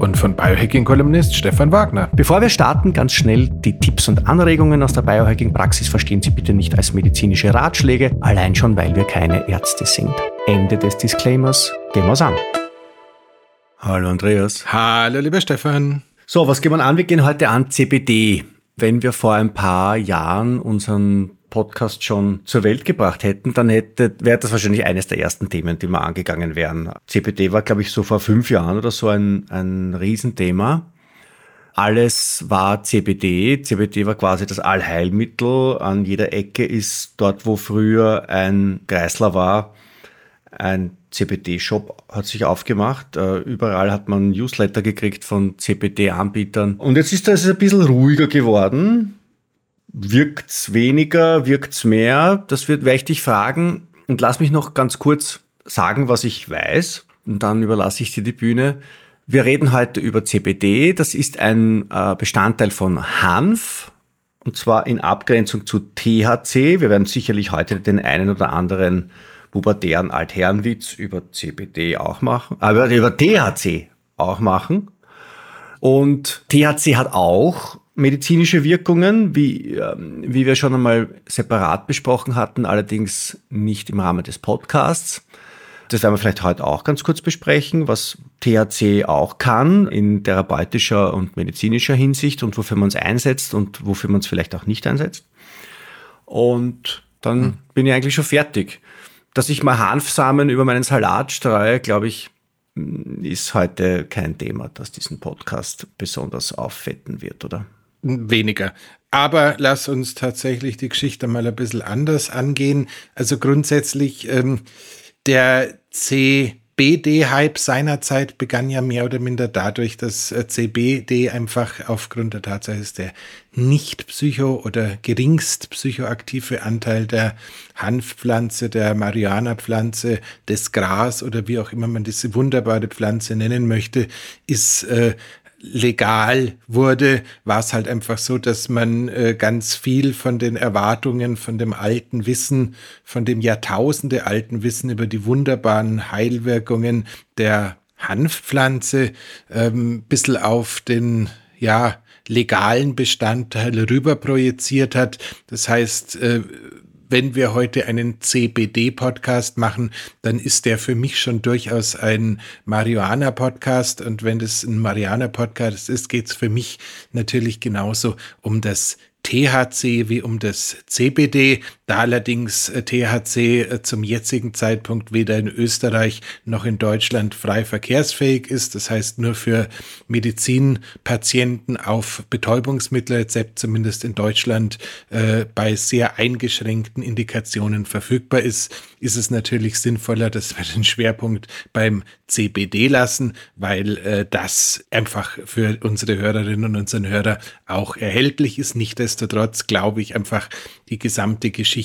Und von Biohacking-Kolumnist Stefan Wagner. Bevor wir starten, ganz schnell die Tipps und Anregungen aus der Biohacking-Praxis verstehen Sie bitte nicht als medizinische Ratschläge, allein schon, weil wir keine Ärzte sind. Ende des Disclaimers. Gehen wir's an. Hallo Andreas. Hallo lieber Stefan. So, was gehen wir an? Wir gehen heute an CBD. Wenn wir vor ein paar Jahren unseren Podcast schon zur Welt gebracht hätten, dann hätte, wäre das wahrscheinlich eines der ersten Themen, die wir angegangen wären. CBD war, glaube ich, so vor fünf Jahren oder so ein, ein Riesenthema. Alles war CBD. CBD war quasi das Allheilmittel. An jeder Ecke ist dort, wo früher ein Kreisler war, ein CBD-Shop hat sich aufgemacht. Äh, überall hat man Newsletter gekriegt von CBD-Anbietern. Und jetzt ist das ein bisschen ruhiger geworden. Wirkt's weniger, wirkt's mehr? Das wird, werde ich dich fragen. Und lass mich noch ganz kurz sagen, was ich weiß. Und dann überlasse ich dir die Bühne. Wir reden heute über CBD. Das ist ein äh, Bestandteil von Hanf. Und zwar in Abgrenzung zu THC. Wir werden sicherlich heute den einen oder anderen pubertären Altherrenwitz über CBD auch machen, aber über THC auch machen. Und THC hat auch medizinische Wirkungen, wie, ähm, wie wir schon einmal separat besprochen hatten, allerdings nicht im Rahmen des Podcasts. Das werden wir vielleicht heute auch ganz kurz besprechen, was THC auch kann in therapeutischer und medizinischer Hinsicht und wofür man es einsetzt und wofür man es vielleicht auch nicht einsetzt. Und dann hm. bin ich eigentlich schon fertig dass ich mal Hanfsamen über meinen Salat streue, glaube ich, ist heute kein Thema, das diesen Podcast besonders auffetten wird, oder? Weniger. Aber lass uns tatsächlich die Geschichte mal ein bisschen anders angehen. Also grundsätzlich, ähm, der CBD-Hype seinerzeit begann ja mehr oder minder dadurch, dass äh, CBD einfach aufgrund der Tatsache ist, der nicht psycho- oder geringst psychoaktive Anteil der Hanfpflanze, der Marihuana-Pflanze, des Gras oder wie auch immer man diese wunderbare Pflanze nennen möchte, ist äh, legal wurde, war es halt einfach so, dass man äh, ganz viel von den Erwartungen, von dem alten Wissen, von dem Jahrtausende alten Wissen über die wunderbaren Heilwirkungen der Hanfpflanze ähm, bisschen auf den, ja, legalen Bestandteil rüber projiziert hat. Das heißt, äh, wenn wir heute einen CBD-Podcast machen, dann ist der für mich schon durchaus ein Marihuana-Podcast. Und wenn es ein Marihuana-Podcast ist, geht es für mich natürlich genauso um das THC wie um das CBD, da allerdings äh, THC äh, zum jetzigen Zeitpunkt weder in Österreich noch in Deutschland frei verkehrsfähig ist, das heißt nur für Medizinpatienten auf Betäubungsmittelrezept, zumindest in Deutschland, äh, bei sehr eingeschränkten Indikationen verfügbar ist, ist es natürlich sinnvoller, dass wir den Schwerpunkt beim CBD lassen, weil äh, das einfach für unsere Hörerinnen und unseren Hörer auch erhältlich ist. Nichtsdestotrotz glaube ich einfach, die gesamte Geschichte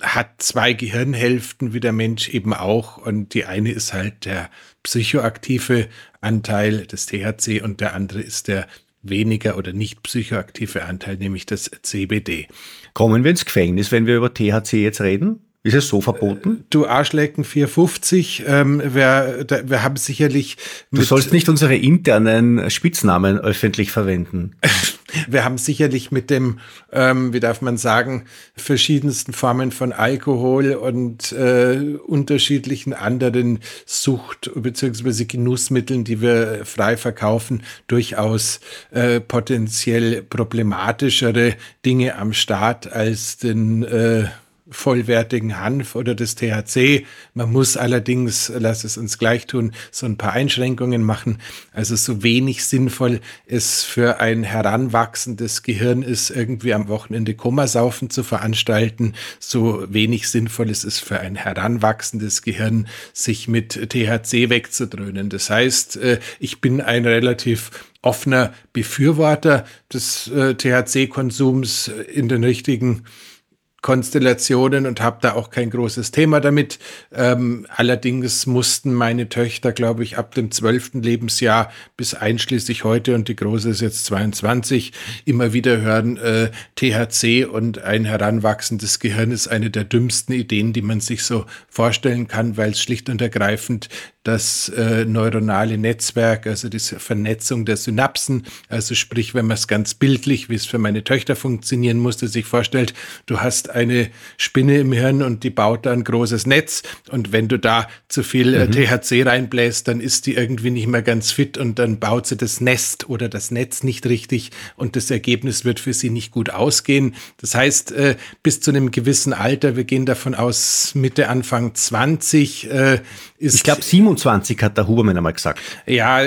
hat zwei Gehirnhälften, wie der Mensch eben auch. Und die eine ist halt der psychoaktive Anteil des THC und der andere ist der weniger oder nicht psychoaktive Anteil, nämlich das CBD. Kommen wir ins Gefängnis, wenn wir über THC jetzt reden? Ist es so verboten? Du Arschlecken 450, ähm, wir, da, wir haben sicherlich. Du sollst nicht unsere internen Spitznamen öffentlich verwenden. wir haben sicherlich mit dem, ähm, wie darf man sagen, verschiedensten Formen von Alkohol und äh, unterschiedlichen anderen Sucht- bzw. Genussmitteln, die wir frei verkaufen, durchaus äh, potenziell problematischere Dinge am Start als den äh, vollwertigen Hanf oder das THC. Man muss allerdings, lass es uns gleich tun, so ein paar Einschränkungen machen. Also so wenig sinnvoll es für ein heranwachsendes Gehirn ist, irgendwie am Wochenende Kummersaufen zu veranstalten, so wenig sinnvoll ist es für ein heranwachsendes Gehirn, sich mit THC wegzudröhnen. Das heißt, äh, ich bin ein relativ offener Befürworter des äh, THC-Konsums in den richtigen Konstellationen und habe da auch kein großes Thema damit. Ähm, allerdings mussten meine Töchter, glaube ich, ab dem zwölften Lebensjahr bis einschließlich heute und die Große ist jetzt 22, immer wieder hören, äh, THC und ein heranwachsendes Gehirn ist eine der dümmsten Ideen, die man sich so vorstellen kann, weil es schlicht und ergreifend das äh, neuronale Netzwerk, also diese Vernetzung der Synapsen, also sprich, wenn man es ganz bildlich, wie es für meine Töchter funktionieren musste, sich vorstellt, du hast eine Spinne im Hirn und die baut da ein großes Netz und wenn du da zu viel äh, mhm. THC reinbläst, dann ist die irgendwie nicht mehr ganz fit und dann baut sie das Nest oder das Netz nicht richtig und das Ergebnis wird für sie nicht gut ausgehen. Das heißt, äh, bis zu einem gewissen Alter, wir gehen davon aus Mitte, Anfang 20, äh, ist... Ich glaube, 27 hat der Hubermann einmal gesagt. Ja,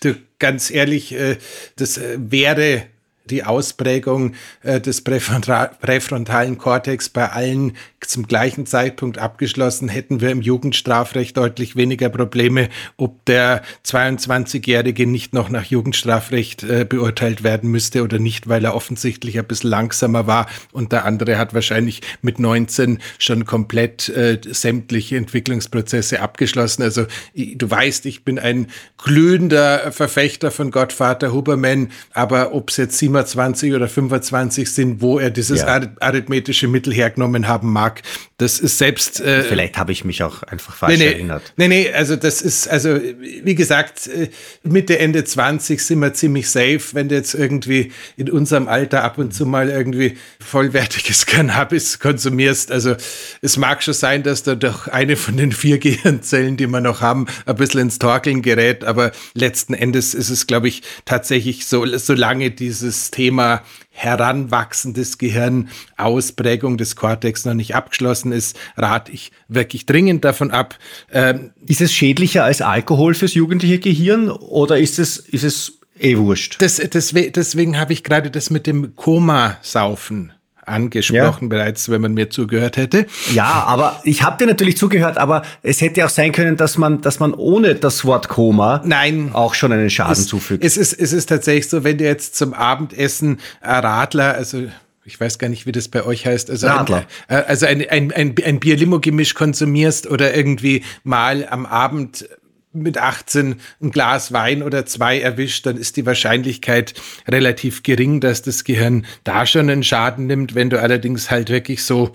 du, ganz ehrlich, äh, das äh, wäre die Ausprägung äh, des präfrontalen Kortex bei allen zum gleichen Zeitpunkt abgeschlossen, hätten wir im Jugendstrafrecht deutlich weniger Probleme, ob der 22-Jährige nicht noch nach Jugendstrafrecht äh, beurteilt werden müsste oder nicht, weil er offensichtlich ein bisschen langsamer war und der andere hat wahrscheinlich mit 19 schon komplett äh, sämtliche Entwicklungsprozesse abgeschlossen. Also du weißt, ich bin ein glühender Verfechter von Gottvater Huberman, aber ob es jetzt 27 oder 25 sind, wo er dieses ja. arithmetische Mittel hergenommen haben mag. Das ist selbst. Äh, Vielleicht habe ich mich auch einfach falsch nee, nee, erinnert. Nee, nee, also das ist, also wie gesagt, äh, Mitte, Ende 20 sind wir ziemlich safe, wenn du jetzt irgendwie in unserem Alter ab und zu mal irgendwie vollwertiges Cannabis konsumierst. Also es mag schon sein, dass da doch eine von den vier Gehirnzellen, die wir noch haben, ein bisschen ins Torkeln gerät, aber letzten Endes ist es, glaube ich, tatsächlich so, solange dieses Thema heranwachsendes Gehirn, Ausprägung des Kortex noch nicht abgeschlossen ist, rate ich wirklich dringend davon ab. Ähm, ist es schädlicher als Alkohol fürs jugendliche Gehirn oder ist es, ist es eh wurscht? Das, das, deswegen habe ich gerade das mit dem Koma-Saufen angesprochen ja. bereits, wenn man mir zugehört hätte. Ja, aber ich habe dir natürlich zugehört, aber es hätte auch sein können, dass man, dass man ohne das Wort Koma Nein, auch schon einen Schaden es, zufügt. Es ist, es ist tatsächlich so, wenn du jetzt zum Abendessen Radler, also ich weiß gar nicht, wie das bei euch heißt, also Radler. ein, äh, also ein, ein, ein, ein Bier-Limo-Gemisch konsumierst oder irgendwie mal am Abend mit 18 ein Glas Wein oder zwei erwischt, dann ist die Wahrscheinlichkeit relativ gering, dass das Gehirn da schon einen Schaden nimmt. Wenn du allerdings halt wirklich so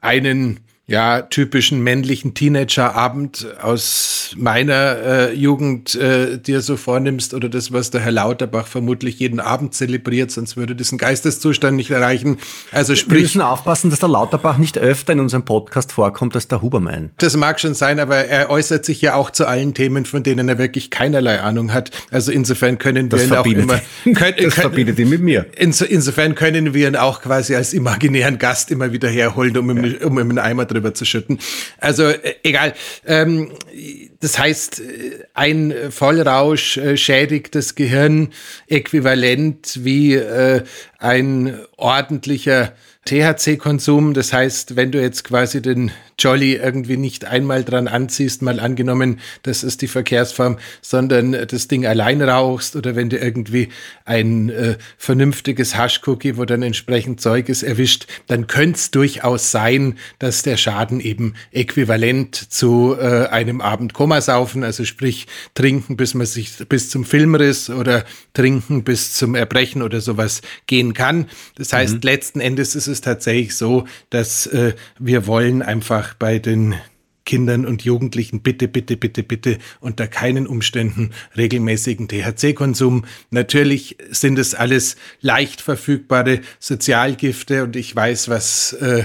einen ja, typischen männlichen Teenagerabend aus meiner äh, Jugend äh, dir so vornimmst oder das, was der Herr Lauterbach vermutlich jeden Abend zelebriert, sonst würde diesen Geisteszustand nicht erreichen. Also sprich. Wir müssen aufpassen, dass der Lauterbach nicht öfter in unserem Podcast vorkommt als der Hubermann. Das mag schon sein, aber er äußert sich ja auch zu allen Themen, von denen er wirklich keinerlei Ahnung hat. Also insofern können wir das ihn auch immer. Können, das verbietet ihn mit mir. Inso, insofern können wir ihn auch quasi als imaginären Gast immer wieder herholen, um, ja. um ihm einen Eimer drüber drüber zu schütten. Also äh, egal. Ähm, das heißt, äh, ein Vollrausch äh, schädigt das Gehirn äquivalent wie äh, ein ordentlicher THC-Konsum. Das heißt, wenn du jetzt quasi den Jolly irgendwie nicht einmal dran anziehst, mal angenommen, das ist die Verkehrsform, sondern das Ding allein rauchst oder wenn du irgendwie ein äh, vernünftiges Haschcookie, wo dann entsprechend Zeug ist, erwischt, dann könnte es durchaus sein, dass der Schaden eben äquivalent zu äh, einem Abend Komasaufen, also sprich trinken, bis man sich bis zum Filmriss oder trinken bis zum Erbrechen oder sowas gehen kann. Das heißt, mhm. letzten Endes ist es tatsächlich so, dass äh, wir wollen einfach bei den Kindern und Jugendlichen bitte, bitte, bitte, bitte unter keinen Umständen regelmäßigen THC-Konsum. Natürlich sind es alles leicht verfügbare Sozialgifte und ich weiß, was äh,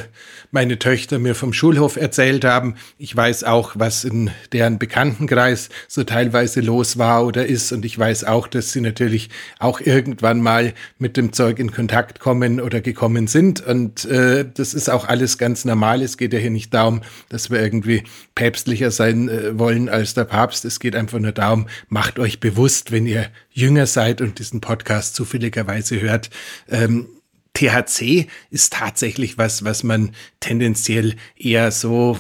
meine Töchter mir vom Schulhof erzählt haben. Ich weiß auch, was in deren Bekanntenkreis so teilweise los war oder ist. Und ich weiß auch, dass sie natürlich auch irgendwann mal mit dem Zeug in Kontakt kommen oder gekommen sind. Und äh, das ist auch alles ganz normal. Es geht ja hier nicht darum, dass wir irgendwie päpstlicher sein äh, wollen als der Papst. Es geht einfach nur darum, macht euch bewusst, wenn ihr jünger seid und diesen Podcast zufälligerweise hört, ähm, THC ist tatsächlich was, was man tendenziell eher so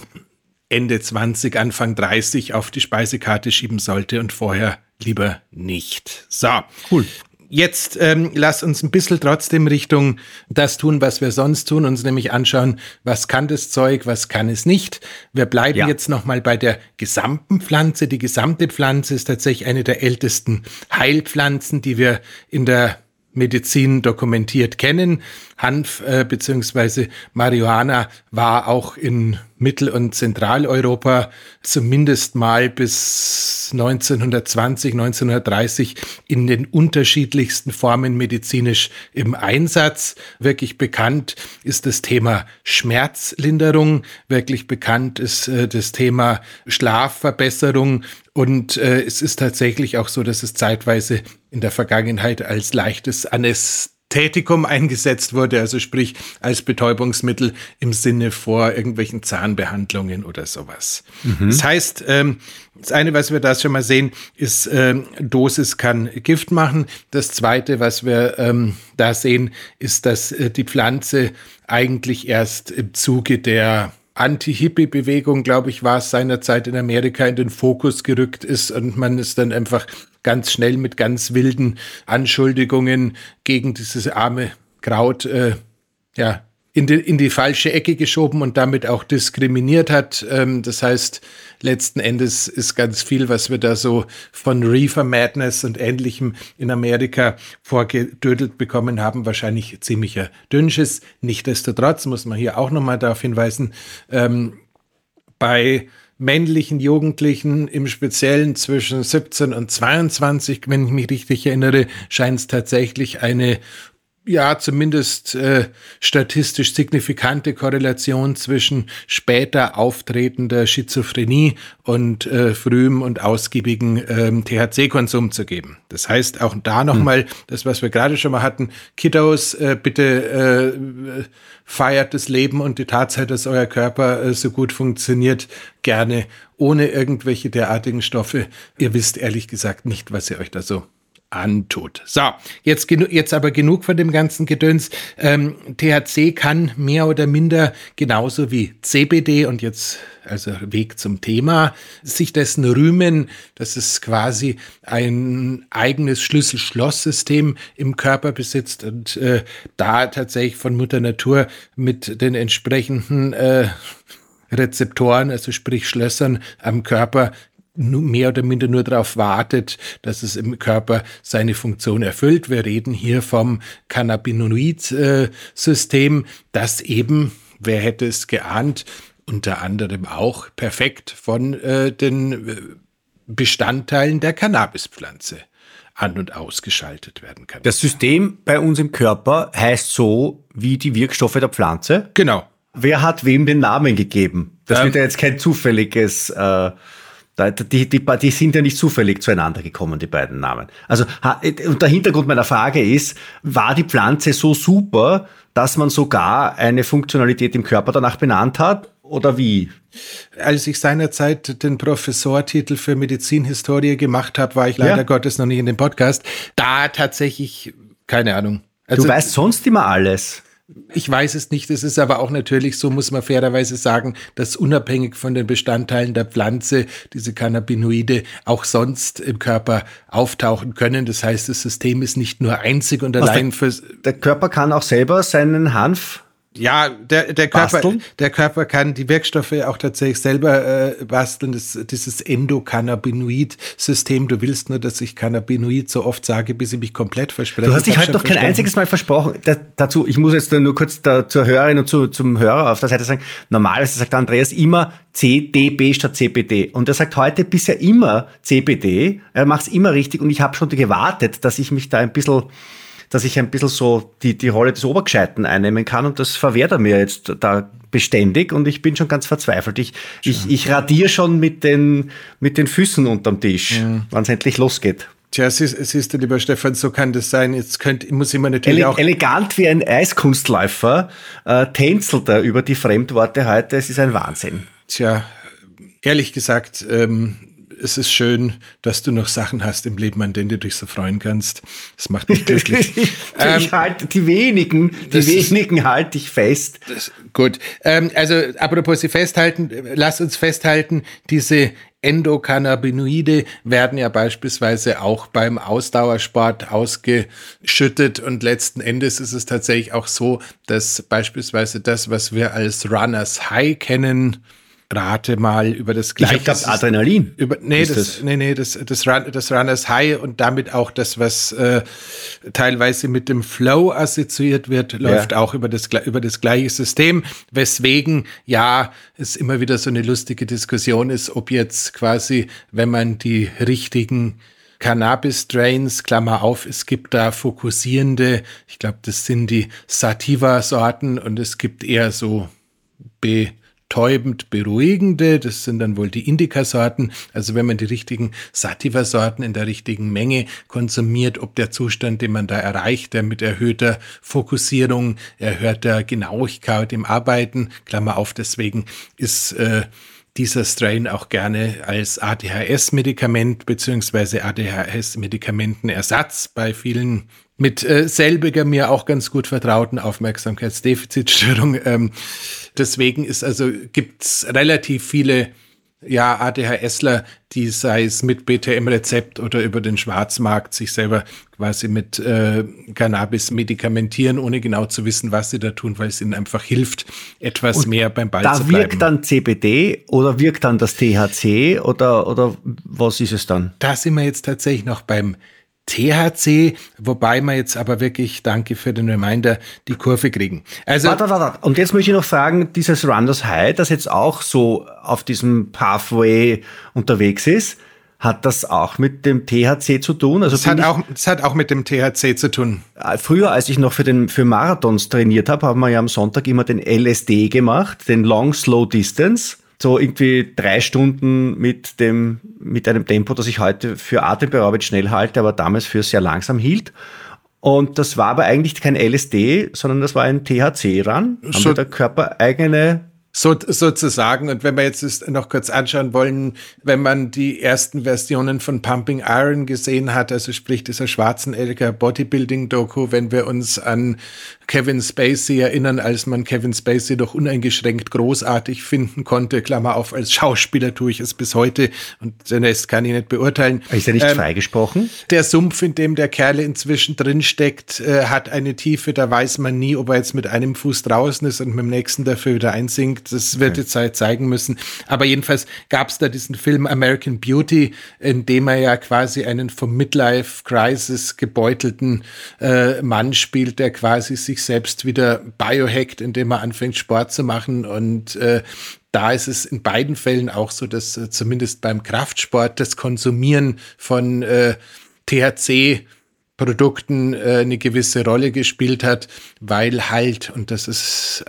Ende 20, Anfang 30 auf die Speisekarte schieben sollte und vorher lieber nicht. So. Cool. Jetzt ähm, lass uns ein bisschen trotzdem Richtung das tun, was wir sonst tun, uns nämlich anschauen, was kann das Zeug, was kann es nicht. Wir bleiben ja. jetzt nochmal bei der gesamten Pflanze. Die gesamte Pflanze ist tatsächlich eine der ältesten Heilpflanzen, die wir in der Medizin dokumentiert kennen. Hanf äh, bzw. Marihuana war auch in Mittel- und Zentraleuropa zumindest mal bis 1920, 1930 in den unterschiedlichsten Formen medizinisch im Einsatz. Wirklich bekannt ist das Thema Schmerzlinderung, wirklich bekannt ist äh, das Thema Schlafverbesserung und äh, es ist tatsächlich auch so, dass es zeitweise in der Vergangenheit als leichtes Anästhesium Tätikum eingesetzt wurde, also sprich als Betäubungsmittel im Sinne vor irgendwelchen Zahnbehandlungen oder sowas. Mhm. Das heißt, ähm, das eine, was wir da schon mal sehen, ist, ähm, Dosis kann Gift machen. Das zweite, was wir ähm, da sehen, ist, dass äh, die Pflanze eigentlich erst im Zuge der Anti-Hippie-Bewegung, glaube ich, war es seinerzeit in Amerika in den Fokus gerückt ist und man ist dann einfach ganz schnell mit ganz wilden Anschuldigungen gegen dieses arme Kraut äh, ja, in die, in die falsche Ecke geschoben und damit auch diskriminiert hat. Ähm, das heißt, letzten Endes ist ganz viel, was wir da so von Reefer Madness und ähnlichem in Amerika vorgedödelt bekommen haben, wahrscheinlich ziemlicher Dünnschiss. Nichtsdestotrotz muss man hier auch nochmal darauf hinweisen, ähm, bei männlichen Jugendlichen im Speziellen zwischen 17 und 22, wenn ich mich richtig erinnere, scheint es tatsächlich eine ja zumindest äh, statistisch signifikante Korrelation zwischen später auftretender Schizophrenie und äh, frühem und ausgiebigen ähm, THC-Konsum zu geben. Das heißt auch da nochmal hm. das, was wir gerade schon mal hatten, Kiddos, äh, bitte äh, feiert das Leben und die Tatsache, dass euer Körper äh, so gut funktioniert, gerne ohne irgendwelche derartigen Stoffe. Ihr wisst ehrlich gesagt nicht, was ihr euch da so antut. So, jetzt, jetzt aber genug von dem ganzen Gedöns. Ähm, THC kann mehr oder minder genauso wie CBD und jetzt also Weg zum Thema, sich dessen rühmen, dass es quasi ein eigenes Schlüssel-Schloss-System im Körper besitzt und äh, da tatsächlich von Mutter Natur mit den entsprechenden äh, Rezeptoren, also sprich Schlössern am Körper mehr oder minder nur darauf wartet, dass es im Körper seine Funktion erfüllt. Wir reden hier vom Cannabinoid-System, das eben, wer hätte es geahnt, unter anderem auch perfekt von äh, den äh, Bestandteilen der Cannabispflanze an- und ausgeschaltet werden kann. Das System bei uns im Körper heißt so wie die Wirkstoffe der Pflanze? Genau. Wer hat wem den Namen gegeben? Das ähm, wird ja jetzt kein zufälliges äh, die, die, die sind ja nicht zufällig zueinander gekommen, die beiden Namen. Also, und der Hintergrund meiner Frage ist, war die Pflanze so super, dass man sogar eine Funktionalität im Körper danach benannt hat? Oder wie? Als ich seinerzeit den Professortitel für Medizinhistorie gemacht habe, war ich leider ja. Gottes noch nicht in dem Podcast. Da tatsächlich, keine Ahnung. Also, du weißt sonst immer alles. Ich weiß es nicht. Es ist aber auch natürlich, so muss man fairerweise sagen, dass unabhängig von den Bestandteilen der Pflanze diese Cannabinoide auch sonst im Körper auftauchen können. Das heißt, das System ist nicht nur einzig und allein für. Der Körper kann auch selber seinen Hanf ja, der, der, Körper, der Körper kann die Wirkstoffe auch tatsächlich selber äh, basteln. Das, dieses Endokannabinoid-System. Du willst nur, dass ich Cannabinoid so oft sage, bis ich mich komplett verspreche. Du hast dich halt noch kein einziges Mal versprochen. Da, dazu, ich muss jetzt nur kurz da, zur Hörerin und zu, zum Hörer auf der Seite sagen, normalerweise sagt Andreas immer CDB statt CBD. Und er sagt heute bisher immer CBD. Er macht es immer richtig und ich habe schon gewartet, dass ich mich da ein bisschen dass ich ein bisschen so die, die Rolle des Obergescheiten einnehmen kann und das verwehrt er mir jetzt da beständig und ich bin schon ganz verzweifelt. Ich, ich, ich radiere schon mit den, mit den Füßen unterm Tisch, ja. wann es endlich losgeht. Tja, siehst, siehst du, lieber Stefan, so kann das sein. Jetzt könnt, muss ich mir natürlich Ele auch. Elegant wie ein Eiskunstläufer äh, tänzelt er über die Fremdworte heute. Es ist ein Wahnsinn. Tja, ehrlich gesagt, ähm, es ist schön, dass du noch Sachen hast im Leben, an denen du dich so freuen kannst. Das macht mich glücklich. ähm, ich halte die wenigen, die wenigen halte ich fest. Das, gut. Ähm, also, apropos sie festhalten, lass uns festhalten, diese Endokannabinoide werden ja beispielsweise auch beim Ausdauersport ausgeschüttet und letzten Endes ist es tatsächlich auch so, dass beispielsweise das, was wir als Runners High kennen, rate mal über das gleiche. Ich glaube, Adrenalin. Über, nee, das, das, nee, nee, das, das, Run, das Runners High und damit auch das, was äh, teilweise mit dem Flow assoziiert wird, läuft ja. auch über das, über das gleiche System. Weswegen, ja, es immer wieder so eine lustige Diskussion ist, ob jetzt quasi, wenn man die richtigen Cannabis-Strains, Klammer auf, es gibt da fokussierende, ich glaube, das sind die Sativa-Sorten und es gibt eher so B- betäubend beruhigende, das sind dann wohl die Indica-Sorten. Also wenn man die richtigen Sativa-Sorten in der richtigen Menge konsumiert, ob der Zustand, den man da erreicht, der mit erhöhter Fokussierung, erhöhter Genauigkeit im Arbeiten, Klammer auf, deswegen ist äh, dieser Strain auch gerne als ADHS-Medikament beziehungsweise ADHS-Medikamentenersatz bei vielen mit äh, selbiger mir auch ganz gut vertrauten Aufmerksamkeitsdefizitstörung. Ähm, deswegen ist also gibt's relativ viele ja, ADHSler, die sei es mit BTM-Rezept oder über den Schwarzmarkt sich selber quasi mit äh, Cannabis medikamentieren, ohne genau zu wissen, was sie da tun, weil es ihnen einfach hilft, etwas Und mehr beim Ball zu bleiben. Da wirkt dann CBD oder wirkt dann das THC oder, oder was ist es dann? Da sind wir jetzt tatsächlich noch beim THC, wobei wir jetzt aber wirklich, danke für den Reminder, die Kurve kriegen. Also, warte, warte, warte. Und jetzt möchte ich noch fragen, dieses Runners High, das jetzt auch so auf diesem Pathway unterwegs ist, hat das auch mit dem THC zu tun? Also das, hat auch, das hat auch mit dem THC zu tun. Äh, früher, als ich noch für, den, für Marathons trainiert habe, haben wir ja am Sonntag immer den LSD gemacht, den Long Slow Distance so irgendwie drei Stunden mit dem, mit einem Tempo, das ich heute für atemberaubend schnell halte, aber damals für sehr langsam hielt. Und das war aber eigentlich kein LSD, sondern das war ein THC-Ran. Haben so, wir der Körper eigene so, sozusagen. Und wenn wir jetzt noch kurz anschauen wollen, wenn man die ersten Versionen von Pumping Iron gesehen hat, also sprich dieser schwarzen Elker Bodybuilding Doku, wenn wir uns an Kevin Spacey erinnern, als man Kevin Spacey doch uneingeschränkt großartig finden konnte. Klammer auf, als Schauspieler tue ich es bis heute und den Rest kann ich nicht beurteilen. Ist er nicht ähm, freigesprochen? Der Sumpf, in dem der Kerl inzwischen drinsteckt, äh, hat eine Tiefe, da weiß man nie, ob er jetzt mit einem Fuß draußen ist und mit dem nächsten dafür wieder einsinkt. Das wird okay. die Zeit zeigen müssen. Aber jedenfalls gab es da diesen Film American Beauty, in dem er ja quasi einen vom Midlife Crisis gebeutelten äh, Mann spielt, der quasi sich sich selbst wieder biohackt, indem er anfängt, Sport zu machen. Und äh, da ist es in beiden Fällen auch so, dass äh, zumindest beim Kraftsport das Konsumieren von äh, THC Produkten äh, eine gewisse Rolle gespielt hat, weil halt, und das ist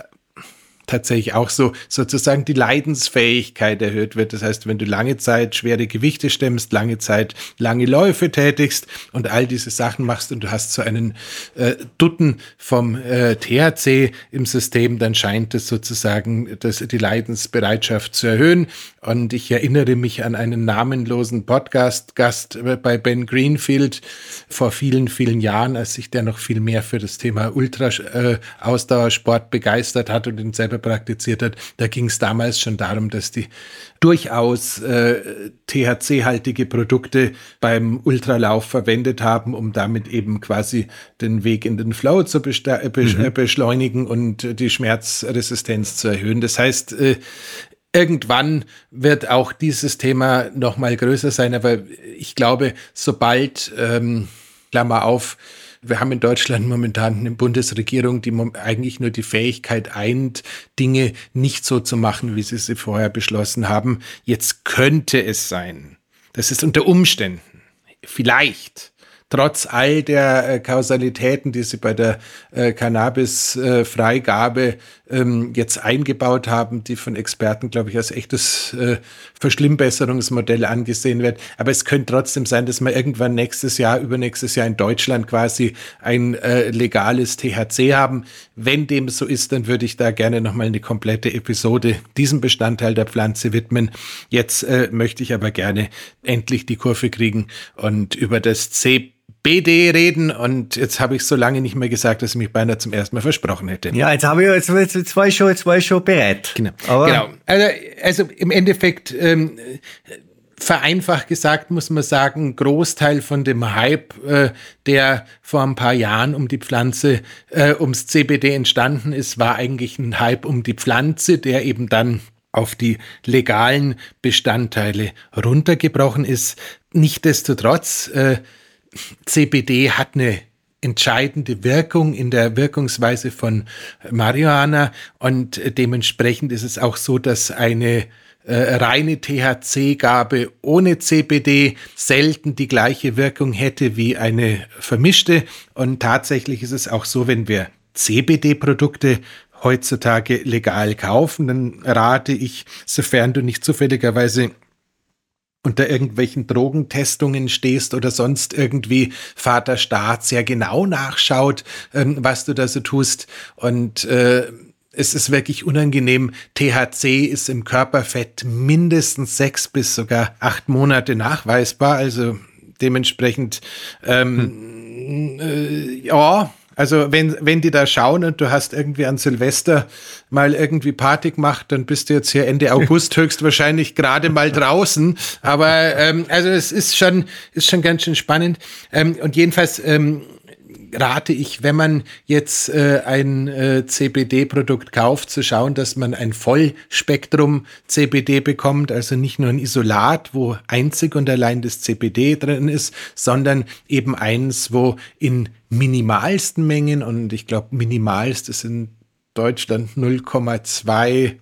tatsächlich auch so sozusagen die Leidensfähigkeit erhöht wird. Das heißt, wenn du lange Zeit schwere Gewichte stemmst, lange Zeit lange Läufe tätigst und all diese Sachen machst und du hast so einen äh, Dutten vom äh, THC im System, dann scheint es sozusagen das, die Leidensbereitschaft zu erhöhen. Und ich erinnere mich an einen namenlosen Podcast-Gast bei Ben Greenfield vor vielen, vielen Jahren, als sich der noch viel mehr für das Thema Ultra-Ausdauersport äh, begeistert hat und ihn selber praktiziert hat. Da ging es damals schon darum, dass die durchaus äh, THC-haltige Produkte beim Ultralauf verwendet haben, um damit eben quasi den Weg in den Flow zu äh, mhm. beschleunigen und die Schmerzresistenz zu erhöhen. Das heißt, äh, irgendwann wird auch dieses Thema noch mal größer sein, aber ich glaube, sobald, ähm, Klammer auf, wir haben in Deutschland momentan eine Bundesregierung, die eigentlich nur die Fähigkeit eint, Dinge nicht so zu machen, wie sie sie vorher beschlossen haben. Jetzt könnte es sein, das ist unter Umständen vielleicht trotz all der äh, Kausalitäten, die sie bei der äh, Cannabis-Freigabe äh, ähm, jetzt eingebaut haben, die von Experten, glaube ich, als echtes äh, Verschlimmbesserungsmodell angesehen wird. Aber es könnte trotzdem sein, dass wir irgendwann nächstes Jahr, übernächstes Jahr in Deutschland quasi ein äh, legales THC haben. Wenn dem so ist, dann würde ich da gerne nochmal eine komplette Episode diesem Bestandteil der Pflanze widmen. Jetzt äh, möchte ich aber gerne endlich die Kurve kriegen und über das C BD reden und jetzt habe ich so lange nicht mehr gesagt, dass ich mich beinahe zum ersten Mal versprochen hätte. Ja, jetzt habe ich jetzt, jetzt, jetzt war ich schon, jetzt war ich schon bereit. Genau. Aber genau. Also, also im Endeffekt ähm, vereinfacht gesagt muss man sagen, ein Großteil von dem Hype, äh, der vor ein paar Jahren um die Pflanze, äh, ums CBD entstanden ist, war eigentlich ein Hype um die Pflanze, der eben dann auf die legalen Bestandteile runtergebrochen ist. Nichtsdestotrotz, äh, CBD hat eine entscheidende Wirkung in der Wirkungsweise von Marihuana und dementsprechend ist es auch so, dass eine äh, reine THC-Gabe ohne CBD selten die gleiche Wirkung hätte wie eine vermischte. Und tatsächlich ist es auch so, wenn wir CBD-Produkte heutzutage legal kaufen, dann rate ich, sofern du nicht zufälligerweise unter irgendwelchen Drogentestungen stehst oder sonst irgendwie Vater Staat sehr genau nachschaut, ähm, was du da so tust. Und äh, es ist wirklich unangenehm. THC ist im Körperfett mindestens sechs bis sogar acht Monate nachweisbar. Also dementsprechend, ähm, hm. äh, ja, also wenn, wenn die da schauen und du hast irgendwie an Silvester mal irgendwie Party gemacht, dann bist du jetzt hier Ende August höchstwahrscheinlich gerade mal draußen. Aber ähm, also es ist schon, ist schon ganz schön spannend. Ähm, und jedenfalls ähm, rate ich, wenn man jetzt äh, ein äh, CBD-Produkt kauft, zu schauen, dass man ein Vollspektrum CBD bekommt, also nicht nur ein Isolat, wo einzig und allein das CBD drin ist, sondern eben eins, wo in minimalsten Mengen, und ich glaube, minimalst ist in Deutschland 0,2,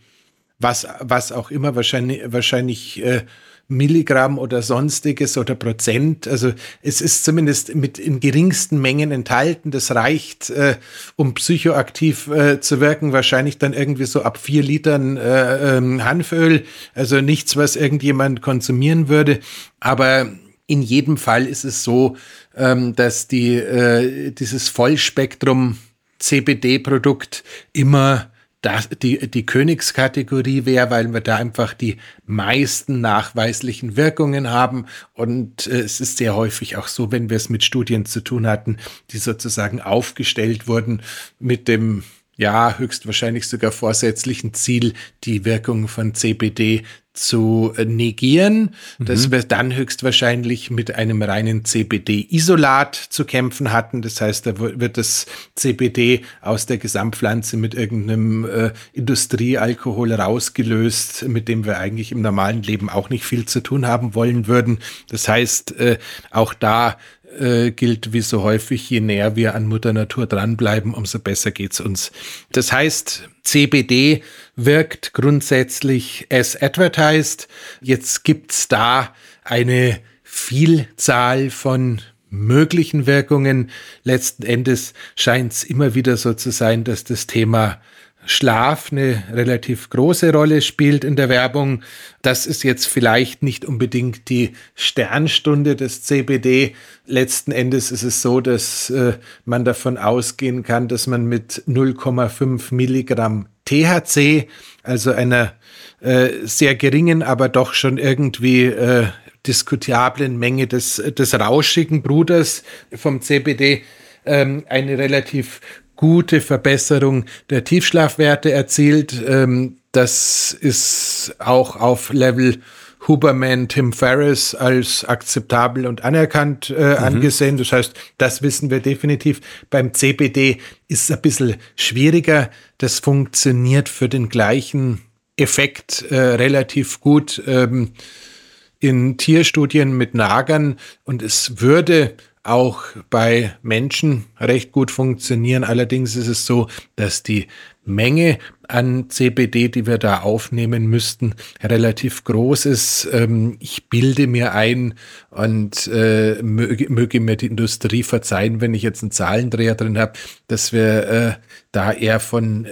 was, was auch immer, wahrscheinlich, wahrscheinlich äh, Milligramm oder sonstiges oder Prozent. Also es ist zumindest mit in geringsten Mengen enthalten. Das reicht, äh, um psychoaktiv äh, zu wirken. Wahrscheinlich dann irgendwie so ab vier Litern äh, ähm, Hanföl. Also nichts, was irgendjemand konsumieren würde. Aber in jedem Fall ist es so, ähm, dass die, äh, dieses Vollspektrum CBD-Produkt immer das, die, die Königskategorie wäre, weil wir da einfach die meisten nachweislichen Wirkungen haben. Und äh, es ist sehr häufig auch so, wenn wir es mit Studien zu tun hatten, die sozusagen aufgestellt wurden mit dem ja, höchstwahrscheinlich sogar vorsätzlichen Ziel, die Wirkung von CBD zu äh, negieren. Mhm. Das wir dann höchstwahrscheinlich mit einem reinen CBD-Isolat zu kämpfen hatten. Das heißt, da wird das CBD aus der Gesamtpflanze mit irgendeinem äh, Industriealkohol rausgelöst, mit dem wir eigentlich im normalen Leben auch nicht viel zu tun haben wollen würden. Das heißt, äh, auch da äh, gilt wie so häufig, je näher wir an Mutter Natur dranbleiben, umso besser geht's uns. Das heißt, CBD wirkt grundsätzlich as advertised. Jetzt gibt's da eine Vielzahl von möglichen Wirkungen. Letzten Endes scheint es immer wieder so zu sein, dass das Thema Schlaf eine relativ große Rolle spielt in der Werbung. Das ist jetzt vielleicht nicht unbedingt die Sternstunde des CBD. Letzten Endes ist es so, dass äh, man davon ausgehen kann, dass man mit 0,5 Milligramm THC, also einer äh, sehr geringen, aber doch schon irgendwie äh, diskutablen Menge des, des rauschigen Bruders vom CBD, ähm, eine relativ gute Verbesserung der Tiefschlafwerte erzielt. Ähm, das ist auch auf Level Huberman Tim Ferriss als akzeptabel und anerkannt äh, mhm. angesehen. Das heißt, das wissen wir definitiv. Beim CBD ist es ein bisschen schwieriger. Das funktioniert für den gleichen Effekt äh, relativ gut ähm, in Tierstudien mit Nagern und es würde auch bei Menschen recht gut funktionieren. Allerdings ist es so, dass die Menge an CBD, die wir da aufnehmen müssten, relativ groß ist. Ähm, ich bilde mir ein und äh, möge, mir die Industrie verzeihen, wenn ich jetzt einen Zahlendreher drin habe, dass wir äh, da eher von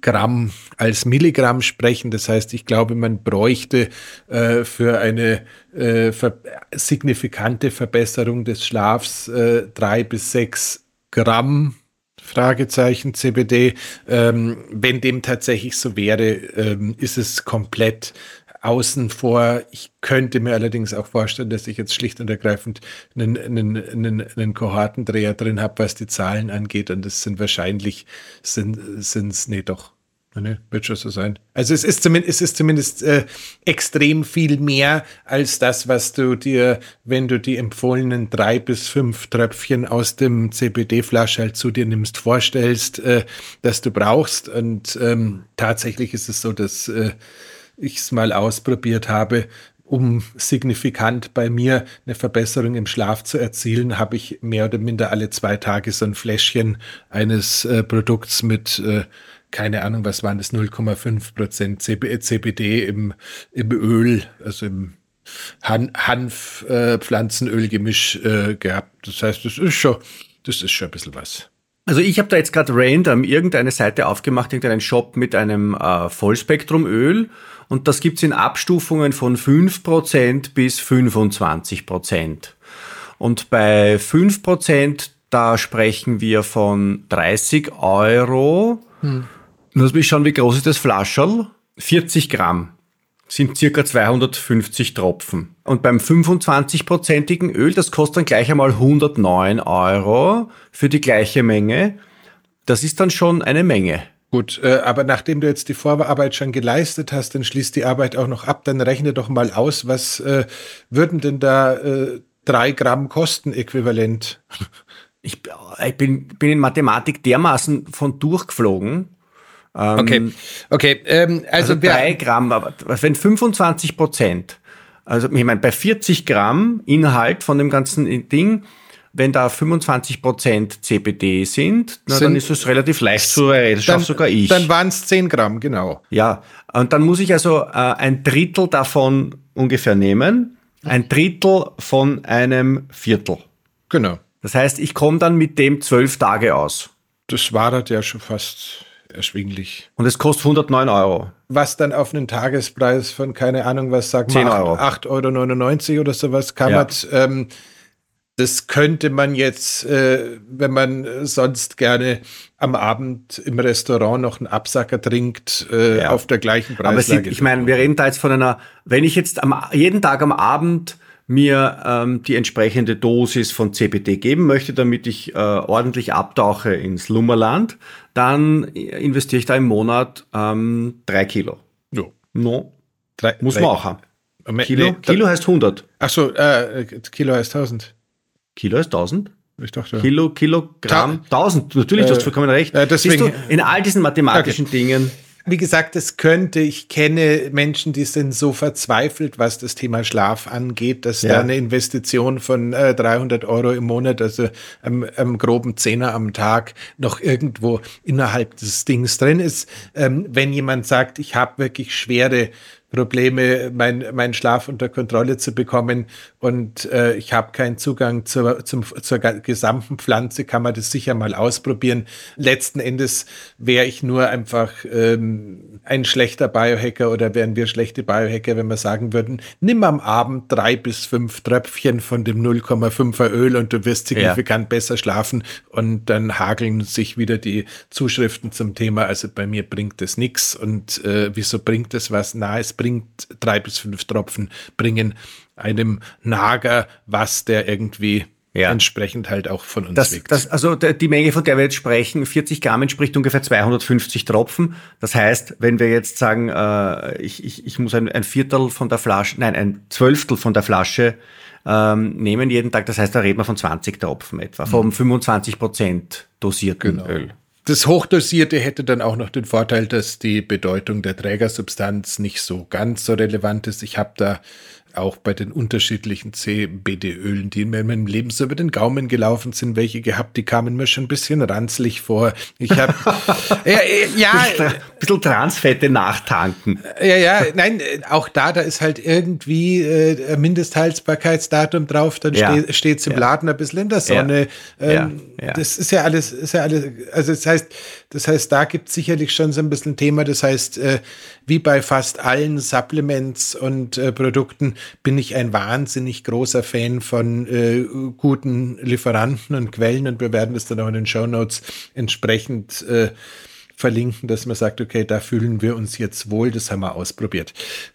Gramm als Milligramm sprechen. Das heißt, ich glaube, man bräuchte äh, für eine äh, ver signifikante Verbesserung des Schlafs äh, drei bis sechs Gramm Fragezeichen CBD. Ähm, wenn dem tatsächlich so wäre, ähm, ist es komplett außen vor. Ich könnte mir allerdings auch vorstellen, dass ich jetzt schlicht und ergreifend einen, einen, einen, einen Kohortendreher drin habe, was die Zahlen angeht. Und das sind wahrscheinlich, sind es, nee, doch, Ne, wird schon so sein. Also es ist zumindest, es ist zumindest äh, extrem viel mehr als das, was du dir, wenn du die empfohlenen drei bis fünf Tröpfchen aus dem CBD-Flasch halt zu dir nimmst, vorstellst, äh, dass du brauchst. Und ähm, tatsächlich ist es so, dass äh, ich es mal ausprobiert habe. Um signifikant bei mir eine Verbesserung im Schlaf zu erzielen, habe ich mehr oder minder alle zwei Tage so ein Fläschchen eines äh, Produkts mit äh, keine Ahnung, was waren das, 0,5 Prozent CBD im, im Öl, also im Han Hanf-Pflanzenölgemisch äh, äh, gehabt. Das heißt, das ist schon, das ist schon ein bisschen was. Also ich habe da jetzt gerade random irgendeine Seite aufgemacht, irgendeinen Shop mit einem äh, Vollspektrumöl und das gibt's in Abstufungen von 5% bis 25%. Und bei 5% da sprechen wir von 30 Euro. Hm. Lass mich schauen, wie groß ist das Flascherl? 40 Gramm sind circa 250 Tropfen. Und beim 25-prozentigen Öl, das kostet dann gleich einmal 109 Euro für die gleiche Menge. Das ist dann schon eine Menge. Gut, äh, aber nachdem du jetzt die Vorarbeit schon geleistet hast, dann schließt die Arbeit auch noch ab, dann rechne doch mal aus, was äh, würden denn da äh, drei Gramm kosten äquivalent? Ich, ich bin, bin in Mathematik dermaßen von durchgeflogen, ähm, okay, okay. Ähm, also, also drei Gramm, aber wenn 25 Prozent, also ich meine, bei 40 Gramm Inhalt von dem ganzen Ding, wenn da 25 Prozent CBD sind, na, sind, dann ist es relativ leicht zu erreden. Das schaffe sogar ich. Dann waren es 10 Gramm, genau. Ja, und dann muss ich also äh, ein Drittel davon ungefähr nehmen, ein Drittel von einem Viertel. Genau. Das heißt, ich komme dann mit dem zwölf Tage aus. Das war das ja schon fast erschwinglich. Und es kostet 109 Euro. Was dann auf einen Tagespreis von, keine Ahnung, was sagt man, 8,99 Euro oder sowas kann ja. ähm, das könnte man jetzt, äh, wenn man sonst gerne am Abend im Restaurant noch einen Absacker trinkt, äh, ja. auf der gleichen Preislage. Aber ich meine, wir reden da jetzt von einer, wenn ich jetzt am, jeden Tag am Abend mir ähm, die entsprechende Dosis von CBD geben möchte, damit ich äh, ordentlich abtauche ins Lummerland, dann investiere ich da im Monat ähm, drei Kilo. Jo. No. Drei, Muss drei. man auch haben. Kilo, nee, Kilo heißt 100. Ach so, äh, Kilo heißt 1000. Kilo heißt 1000? Ich dachte, Kilo, Kilogramm, Ta 1000. Natürlich, äh, du hast vollkommen recht. Äh, deswegen, Siehst du, in all diesen mathematischen okay. Dingen wie gesagt, es könnte, ich kenne Menschen, die sind so verzweifelt, was das Thema Schlaf angeht, dass ja. da eine Investition von äh, 300 Euro im Monat, also am, am groben Zehner am Tag, noch irgendwo innerhalb des Dings drin ist. Ähm, wenn jemand sagt, ich habe wirklich schwere Probleme, mein, Schlaf unter Kontrolle zu bekommen und äh, ich habe keinen Zugang zur, zum, zur gesamten Pflanze, kann man das sicher mal ausprobieren. Letzten Endes wäre ich nur einfach ähm, ein schlechter Biohacker oder wären wir schlechte Biohacker, wenn wir sagen würden, nimm am Abend drei bis fünf Tröpfchen von dem 0,5er Öl und du wirst signifikant ja. besser schlafen und dann hageln sich wieder die Zuschriften zum Thema, also bei mir bringt das nichts und äh, wieso bringt das was? Na, es bringt drei bis fünf Tropfen, bringen einem Nager was, der irgendwie ja. entsprechend halt auch von uns das, wiegt. Das, also die Menge, von der wir jetzt sprechen, 40 Gramm entspricht ungefähr 250 Tropfen. Das heißt, wenn wir jetzt sagen, äh, ich, ich, ich muss ein, ein Viertel von der Flasche, nein, ein Zwölftel von der Flasche ähm, nehmen jeden Tag, das heißt, da reden wir von 20 Tropfen etwa, vom 25 mhm. Prozent dosierten genau. Öl. Das Hochdosierte hätte dann auch noch den Vorteil, dass die Bedeutung der Trägersubstanz nicht so ganz so relevant ist. Ich habe da auch bei den unterschiedlichen CBD-Ölen, die mir in meinem Leben so über den Gaumen gelaufen sind, welche gehabt, die kamen mir schon ein bisschen ranzlig vor. Ich habe ja, ja ein bisschen Transfette nachtanken. Ja, ja, nein, auch da, da ist halt irgendwie äh, Mindesthaltbarkeitsdatum drauf, dann ja. steht es im ja. Laden ein bisschen in der Sonne. Ähm, das ist ja alles, ist ja alles, also das heißt, das heißt, da gibt es sicherlich schon so ein bisschen Thema. Das heißt, äh, wie bei fast allen Supplements und äh, Produkten bin ich ein wahnsinnig großer Fan von äh, guten Lieferanten und Quellen und wir werden das dann auch in den Show Notes entsprechend äh, verlinken, dass man sagt, okay, da fühlen wir uns jetzt wohl, das haben wir ausprobiert.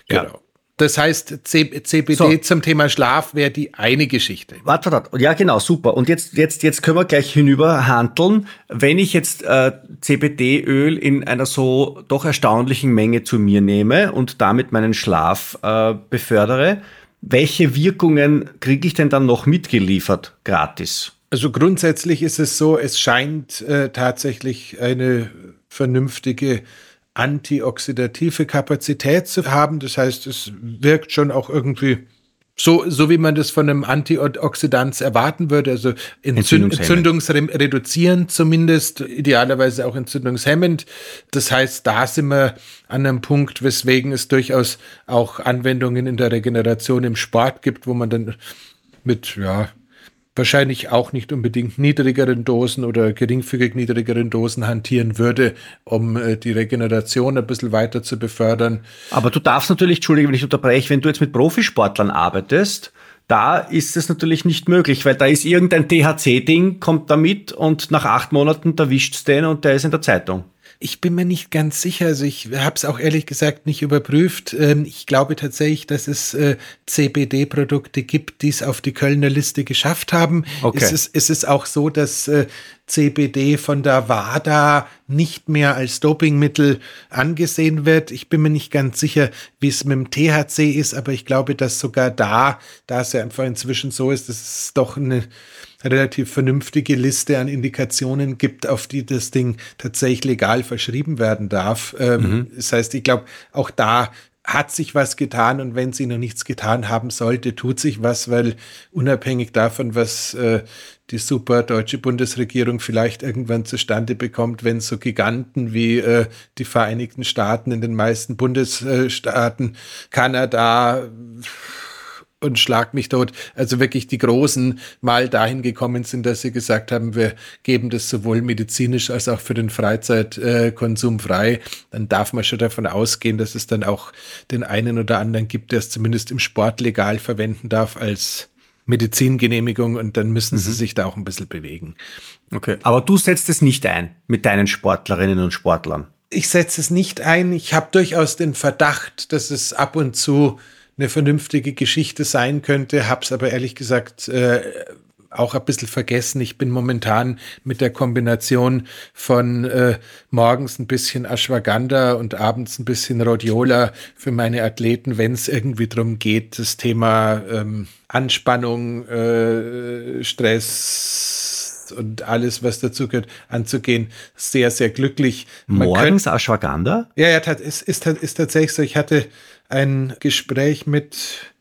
Genau. Ja. Das heißt, CBD so. zum Thema Schlaf wäre die eine Geschichte. Warte, warte. Ja, genau, super. Und jetzt, jetzt, jetzt können wir gleich hinüber handeln. Wenn ich jetzt äh, CBD-Öl in einer so doch erstaunlichen Menge zu mir nehme und damit meinen Schlaf äh, befördere, welche Wirkungen kriege ich denn dann noch mitgeliefert, gratis? Also grundsätzlich ist es so, es scheint äh, tatsächlich eine vernünftige antioxidative Kapazität zu haben. Das heißt, es wirkt schon auch irgendwie so, so wie man das von einem Antioxidant erwarten würde, also entzünd entzündungsreduzierend zumindest, idealerweise auch entzündungshemmend. Das heißt, da sind wir an einem Punkt, weswegen es durchaus auch Anwendungen in der Regeneration im Sport gibt, wo man dann mit, ja, wahrscheinlich auch nicht unbedingt niedrigeren Dosen oder geringfügig niedrigeren Dosen hantieren würde, um äh, die Regeneration ein bisschen weiter zu befördern. Aber du darfst natürlich, Entschuldige, wenn ich unterbreche, wenn du jetzt mit Profisportlern arbeitest, da ist es natürlich nicht möglich, weil da ist irgendein THC-Ding, kommt da mit und nach acht Monaten erwischt es den und der ist in der Zeitung. Ich bin mir nicht ganz sicher. Also ich habe es auch ehrlich gesagt nicht überprüft. Ähm, ich glaube tatsächlich, dass es äh, CBD-Produkte gibt, die es auf die Kölner Liste geschafft haben. Okay. Es, ist, es ist auch so, dass äh, CBD von der WADA nicht mehr als Dopingmittel angesehen wird. Ich bin mir nicht ganz sicher, wie es mit dem THC ist, aber ich glaube, dass sogar da, da es ja einfach inzwischen so ist, dass es doch eine relativ vernünftige Liste an Indikationen gibt, auf die das Ding tatsächlich legal verschrieben werden darf. Ähm, mhm. Das heißt, ich glaube, auch da hat sich was getan und wenn sie noch nichts getan haben sollte, tut sich was, weil unabhängig davon, was äh, die super deutsche Bundesregierung vielleicht irgendwann zustande bekommt, wenn so Giganten wie äh, die Vereinigten Staaten in den meisten Bundesstaaten, Kanada, und schlag mich tot. Also wirklich die Großen mal dahin gekommen sind, dass sie gesagt haben, wir geben das sowohl medizinisch als auch für den Freizeitkonsum frei. Dann darf man schon davon ausgehen, dass es dann auch den einen oder anderen gibt, der es zumindest im Sport legal verwenden darf als Medizingenehmigung und dann müssen mhm. sie sich da auch ein bisschen bewegen. Okay. Aber du setzt es nicht ein mit deinen Sportlerinnen und Sportlern. Ich setze es nicht ein. Ich habe durchaus den Verdacht, dass es ab und zu eine vernünftige Geschichte sein könnte, hab's aber ehrlich gesagt äh, auch ein bisschen vergessen. Ich bin momentan mit der Kombination von äh, morgens ein bisschen Ashwagandha und abends ein bisschen Rhodiola für meine Athleten, wenn es irgendwie darum geht, das Thema ähm, Anspannung, äh, Stress und alles, was dazu gehört, anzugehen, sehr, sehr glücklich. Man morgens könnt, Ashwagandha? Ja, ja, es ist, ist, ist tatsächlich so. Ich hatte ein Gespräch mit,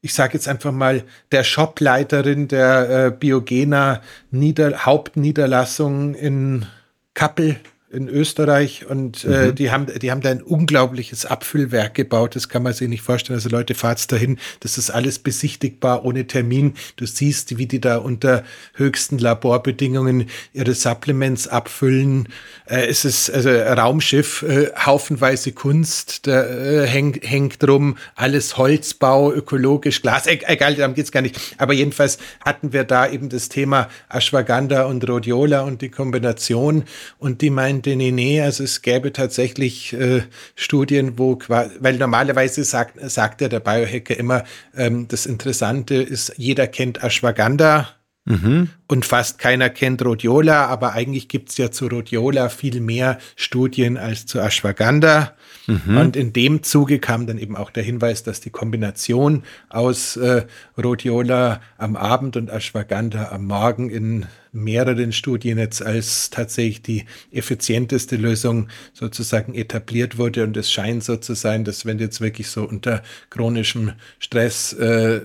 ich sage jetzt einfach mal, der Shopleiterin der äh, Biogena Nieder Hauptniederlassung in Kappel in Österreich und äh, mhm. äh, die haben die haben da ein unglaubliches Abfüllwerk gebaut. Das kann man sich nicht vorstellen. Also Leute, fahrt's dahin. Das ist alles besichtigbar ohne Termin. Du siehst, wie die da unter höchsten Laborbedingungen ihre Supplements abfüllen. Äh, es ist also Raumschiff, äh, haufenweise Kunst, da äh, hängt hängt drum alles Holzbau, ökologisch, Glas. E egal, darum geht's gar nicht. Aber jedenfalls hatten wir da eben das Thema Ashwagandha und Rhodiola und die Kombination und die meinen meinte, nee, nee, also es gäbe tatsächlich äh, Studien, wo, weil normalerweise sagt, sagt ja der Biohacker immer, ähm, das Interessante ist, jeder kennt Ashwagandha, Mhm. Und fast keiner kennt Rhodiola, aber eigentlich gibt es ja zu Rhodiola viel mehr Studien als zu Ashwagandha. Mhm. Und in dem Zuge kam dann eben auch der Hinweis, dass die Kombination aus äh, Rhodiola am Abend und Ashwagandha am Morgen in mehreren Studien jetzt als tatsächlich die effizienteste Lösung sozusagen etabliert wurde. Und es scheint so zu sein, dass wenn du jetzt wirklich so unter chronischem Stress äh,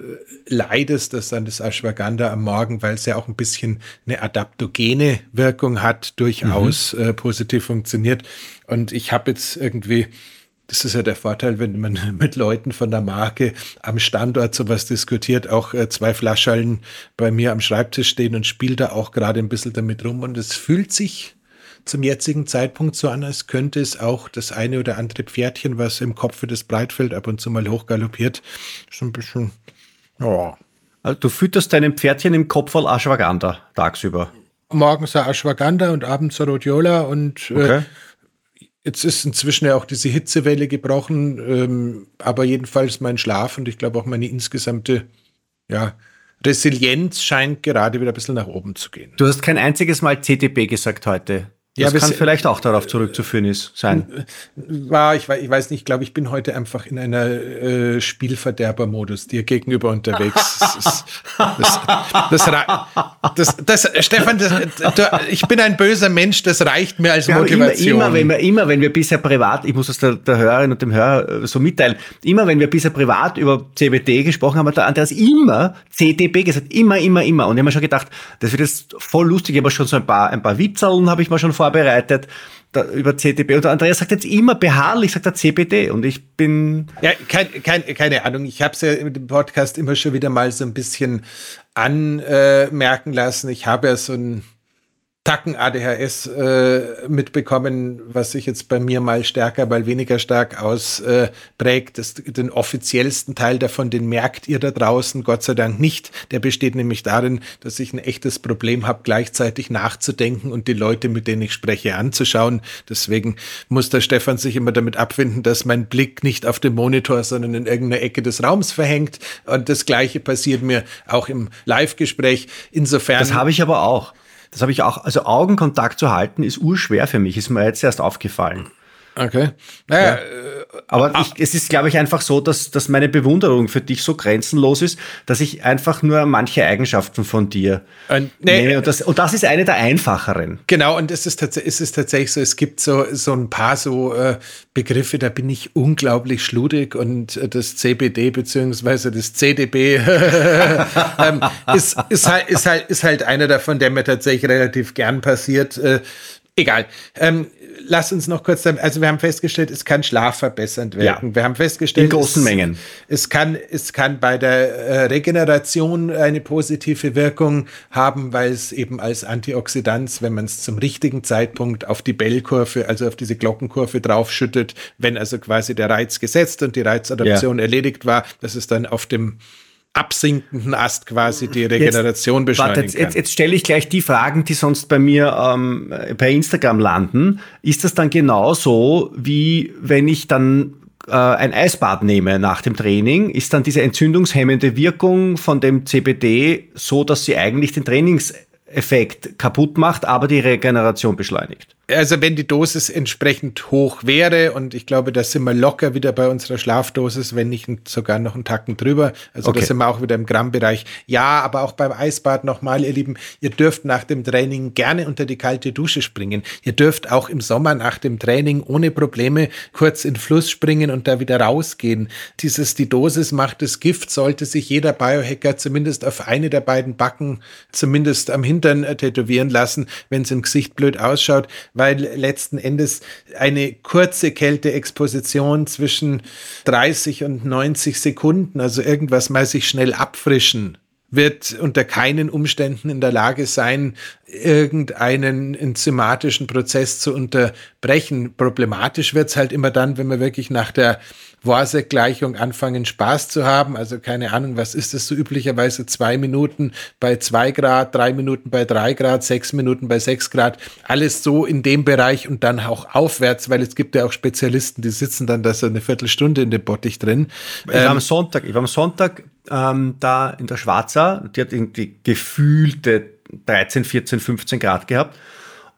leidest, dass dann das Ashwagandha am Morgen, weil es ja auch ein bisschen eine adaptogene Wirkung hat, durchaus mhm. äh, positiv funktioniert. Und ich habe jetzt irgendwie das ist ja der Vorteil, wenn man mit Leuten von der Marke am Standort sowas diskutiert, auch äh, zwei Flaschallen bei mir am Schreibtisch stehen und spiele da auch gerade ein bisschen damit rum. Und es fühlt sich zum jetzigen Zeitpunkt so an, als könnte es auch das eine oder andere Pferdchen, was im Kopf des Breitfeld ab und zu mal hochgaloppiert, so ein bisschen, ja. Also du fütterst deinem Pferdchen im Kopf voll Ashwagandha tagsüber. Morgens Ashwagandha und abends Rhodiola und äh, okay. äh, Jetzt ist inzwischen ja auch diese Hitzewelle gebrochen, ähm, aber jedenfalls mein Schlaf und ich glaube auch meine insgesamte ja, Resilienz scheint gerade wieder ein bisschen nach oben zu gehen. Du hast kein einziges Mal CTB gesagt heute. Das ja, kann vielleicht auch darauf zurückzuführen ist, sein. War, ich, ich weiß nicht, ich glaube, ich bin heute einfach in einer äh, Spielverderber-Modus dir gegenüber unterwegs. das, das, das, Stefan, ich bin ein böser Mensch, das reicht mir als ja, Motivation. Immer, immer, wenn wir, immer, wenn wir bisher privat, ich muss das der, der Hörerin und dem Hörer äh, so mitteilen, immer wenn wir bisher privat über CBD gesprochen haben, hat der Andreas immer CTB gesagt. Immer, immer, immer. Und ich habe mir schon gedacht, das wird jetzt voll lustig. Ich habe schon so ein paar, ein paar Witzeln habe ich mal schon vorbereitet da, über CTB. Und Andreas sagt jetzt immer beharrlich, sagt er CBD. Und ich bin. Ja, kein, kein, keine Ahnung. Ich habe es ja im Podcast immer schon wieder mal so ein bisschen anmerken lassen. Ich habe ja so ein Tacken ADHS äh, mitbekommen, was sich jetzt bei mir mal stärker, mal weniger stark ausprägt. Äh, den offiziellsten Teil davon, den merkt ihr da draußen, Gott sei Dank nicht. Der besteht nämlich darin, dass ich ein echtes Problem habe, gleichzeitig nachzudenken und die Leute, mit denen ich spreche, anzuschauen. Deswegen muss der Stefan sich immer damit abfinden, dass mein Blick nicht auf dem Monitor, sondern in irgendeiner Ecke des Raums verhängt. Und das Gleiche passiert mir auch im Live-Gespräch. Insofern. Das habe ich aber auch. Das habe ich auch, also Augenkontakt zu halten ist urschwer für mich, ist mir jetzt erst aufgefallen. Okay. Naja, ja. Äh, aber ich, es ist, glaube ich, einfach so, dass, dass meine Bewunderung für dich so grenzenlos ist, dass ich einfach nur manche Eigenschaften von dir äh, nee, nehme. Und das, und das ist eine der einfacheren. Genau, und es ist, es ist tatsächlich so, es gibt so, so ein paar so äh, Begriffe, da bin ich unglaublich schludig und äh, das CBD beziehungsweise das CDB ähm, ist, ist, halt, ist, halt, ist halt einer davon, der mir tatsächlich relativ gern passiert. Äh, egal. Ähm, lass uns noch kurz, also wir haben festgestellt, es kann schlafverbessernd wirken. Ja. Wir haben festgestellt, in großen es, Mengen. Es kann, es kann bei der äh, Regeneration eine positive Wirkung haben, weil es eben als Antioxidant, wenn man es zum richtigen Zeitpunkt auf die Bellkurve, also auf diese Glockenkurve draufschüttet, wenn also quasi der Reiz gesetzt und die Reizadaption ja. erledigt war, dass es dann auf dem absinkenden Ast quasi die Regeneration jetzt, beschleunigen warte, jetzt, jetzt, stelle ich gleich die Fragen, die sonst bei mir ähm, bei Instagram landen. Ist das dann genauso, wie wenn ich dann äh, ein Eisbad nehme nach dem Training? Ist dann diese entzündungshemmende Wirkung von dem CBD so, dass sie eigentlich den Trainingseffekt kaputt macht, aber die Regeneration beschleunigt? Also wenn die Dosis entsprechend hoch wäre, und ich glaube, da sind wir locker wieder bei unserer Schlafdosis, wenn nicht sogar noch einen Tacken drüber. Also okay. da sind wir auch wieder im Grammbereich. Ja, aber auch beim Eisbad nochmal, ihr Lieben, ihr dürft nach dem Training gerne unter die kalte Dusche springen. Ihr dürft auch im Sommer nach dem Training ohne Probleme kurz in Fluss springen und da wieder rausgehen. Dieses, die Dosis macht das Gift, sollte sich jeder Biohacker zumindest auf eine der beiden Backen, zumindest am Hintern äh, tätowieren lassen, wenn es im Gesicht blöd ausschaut weil letzten Endes eine kurze Kälteexposition zwischen 30 und 90 Sekunden, also irgendwas mal sich schnell abfrischen, wird unter keinen Umständen in der Lage sein, irgendeinen enzymatischen Prozess zu unterbrechen. Problematisch wird es halt immer dann, wenn man wirklich nach der Worsek-Gleichung anfangen, Spaß zu haben. Also keine Ahnung, was ist das so üblicherweise? Zwei Minuten bei zwei Grad, drei Minuten bei drei Grad, sechs Minuten bei sechs Grad. Alles so in dem Bereich und dann auch aufwärts, weil es gibt ja auch Spezialisten, die sitzen dann da so eine Viertelstunde in dem Bottich drin. Ich war am ähm, Sonntag, ich war am Sonntag ähm, da in der Schwarzer, die hat irgendwie gefühlte 13, 14, 15 Grad gehabt.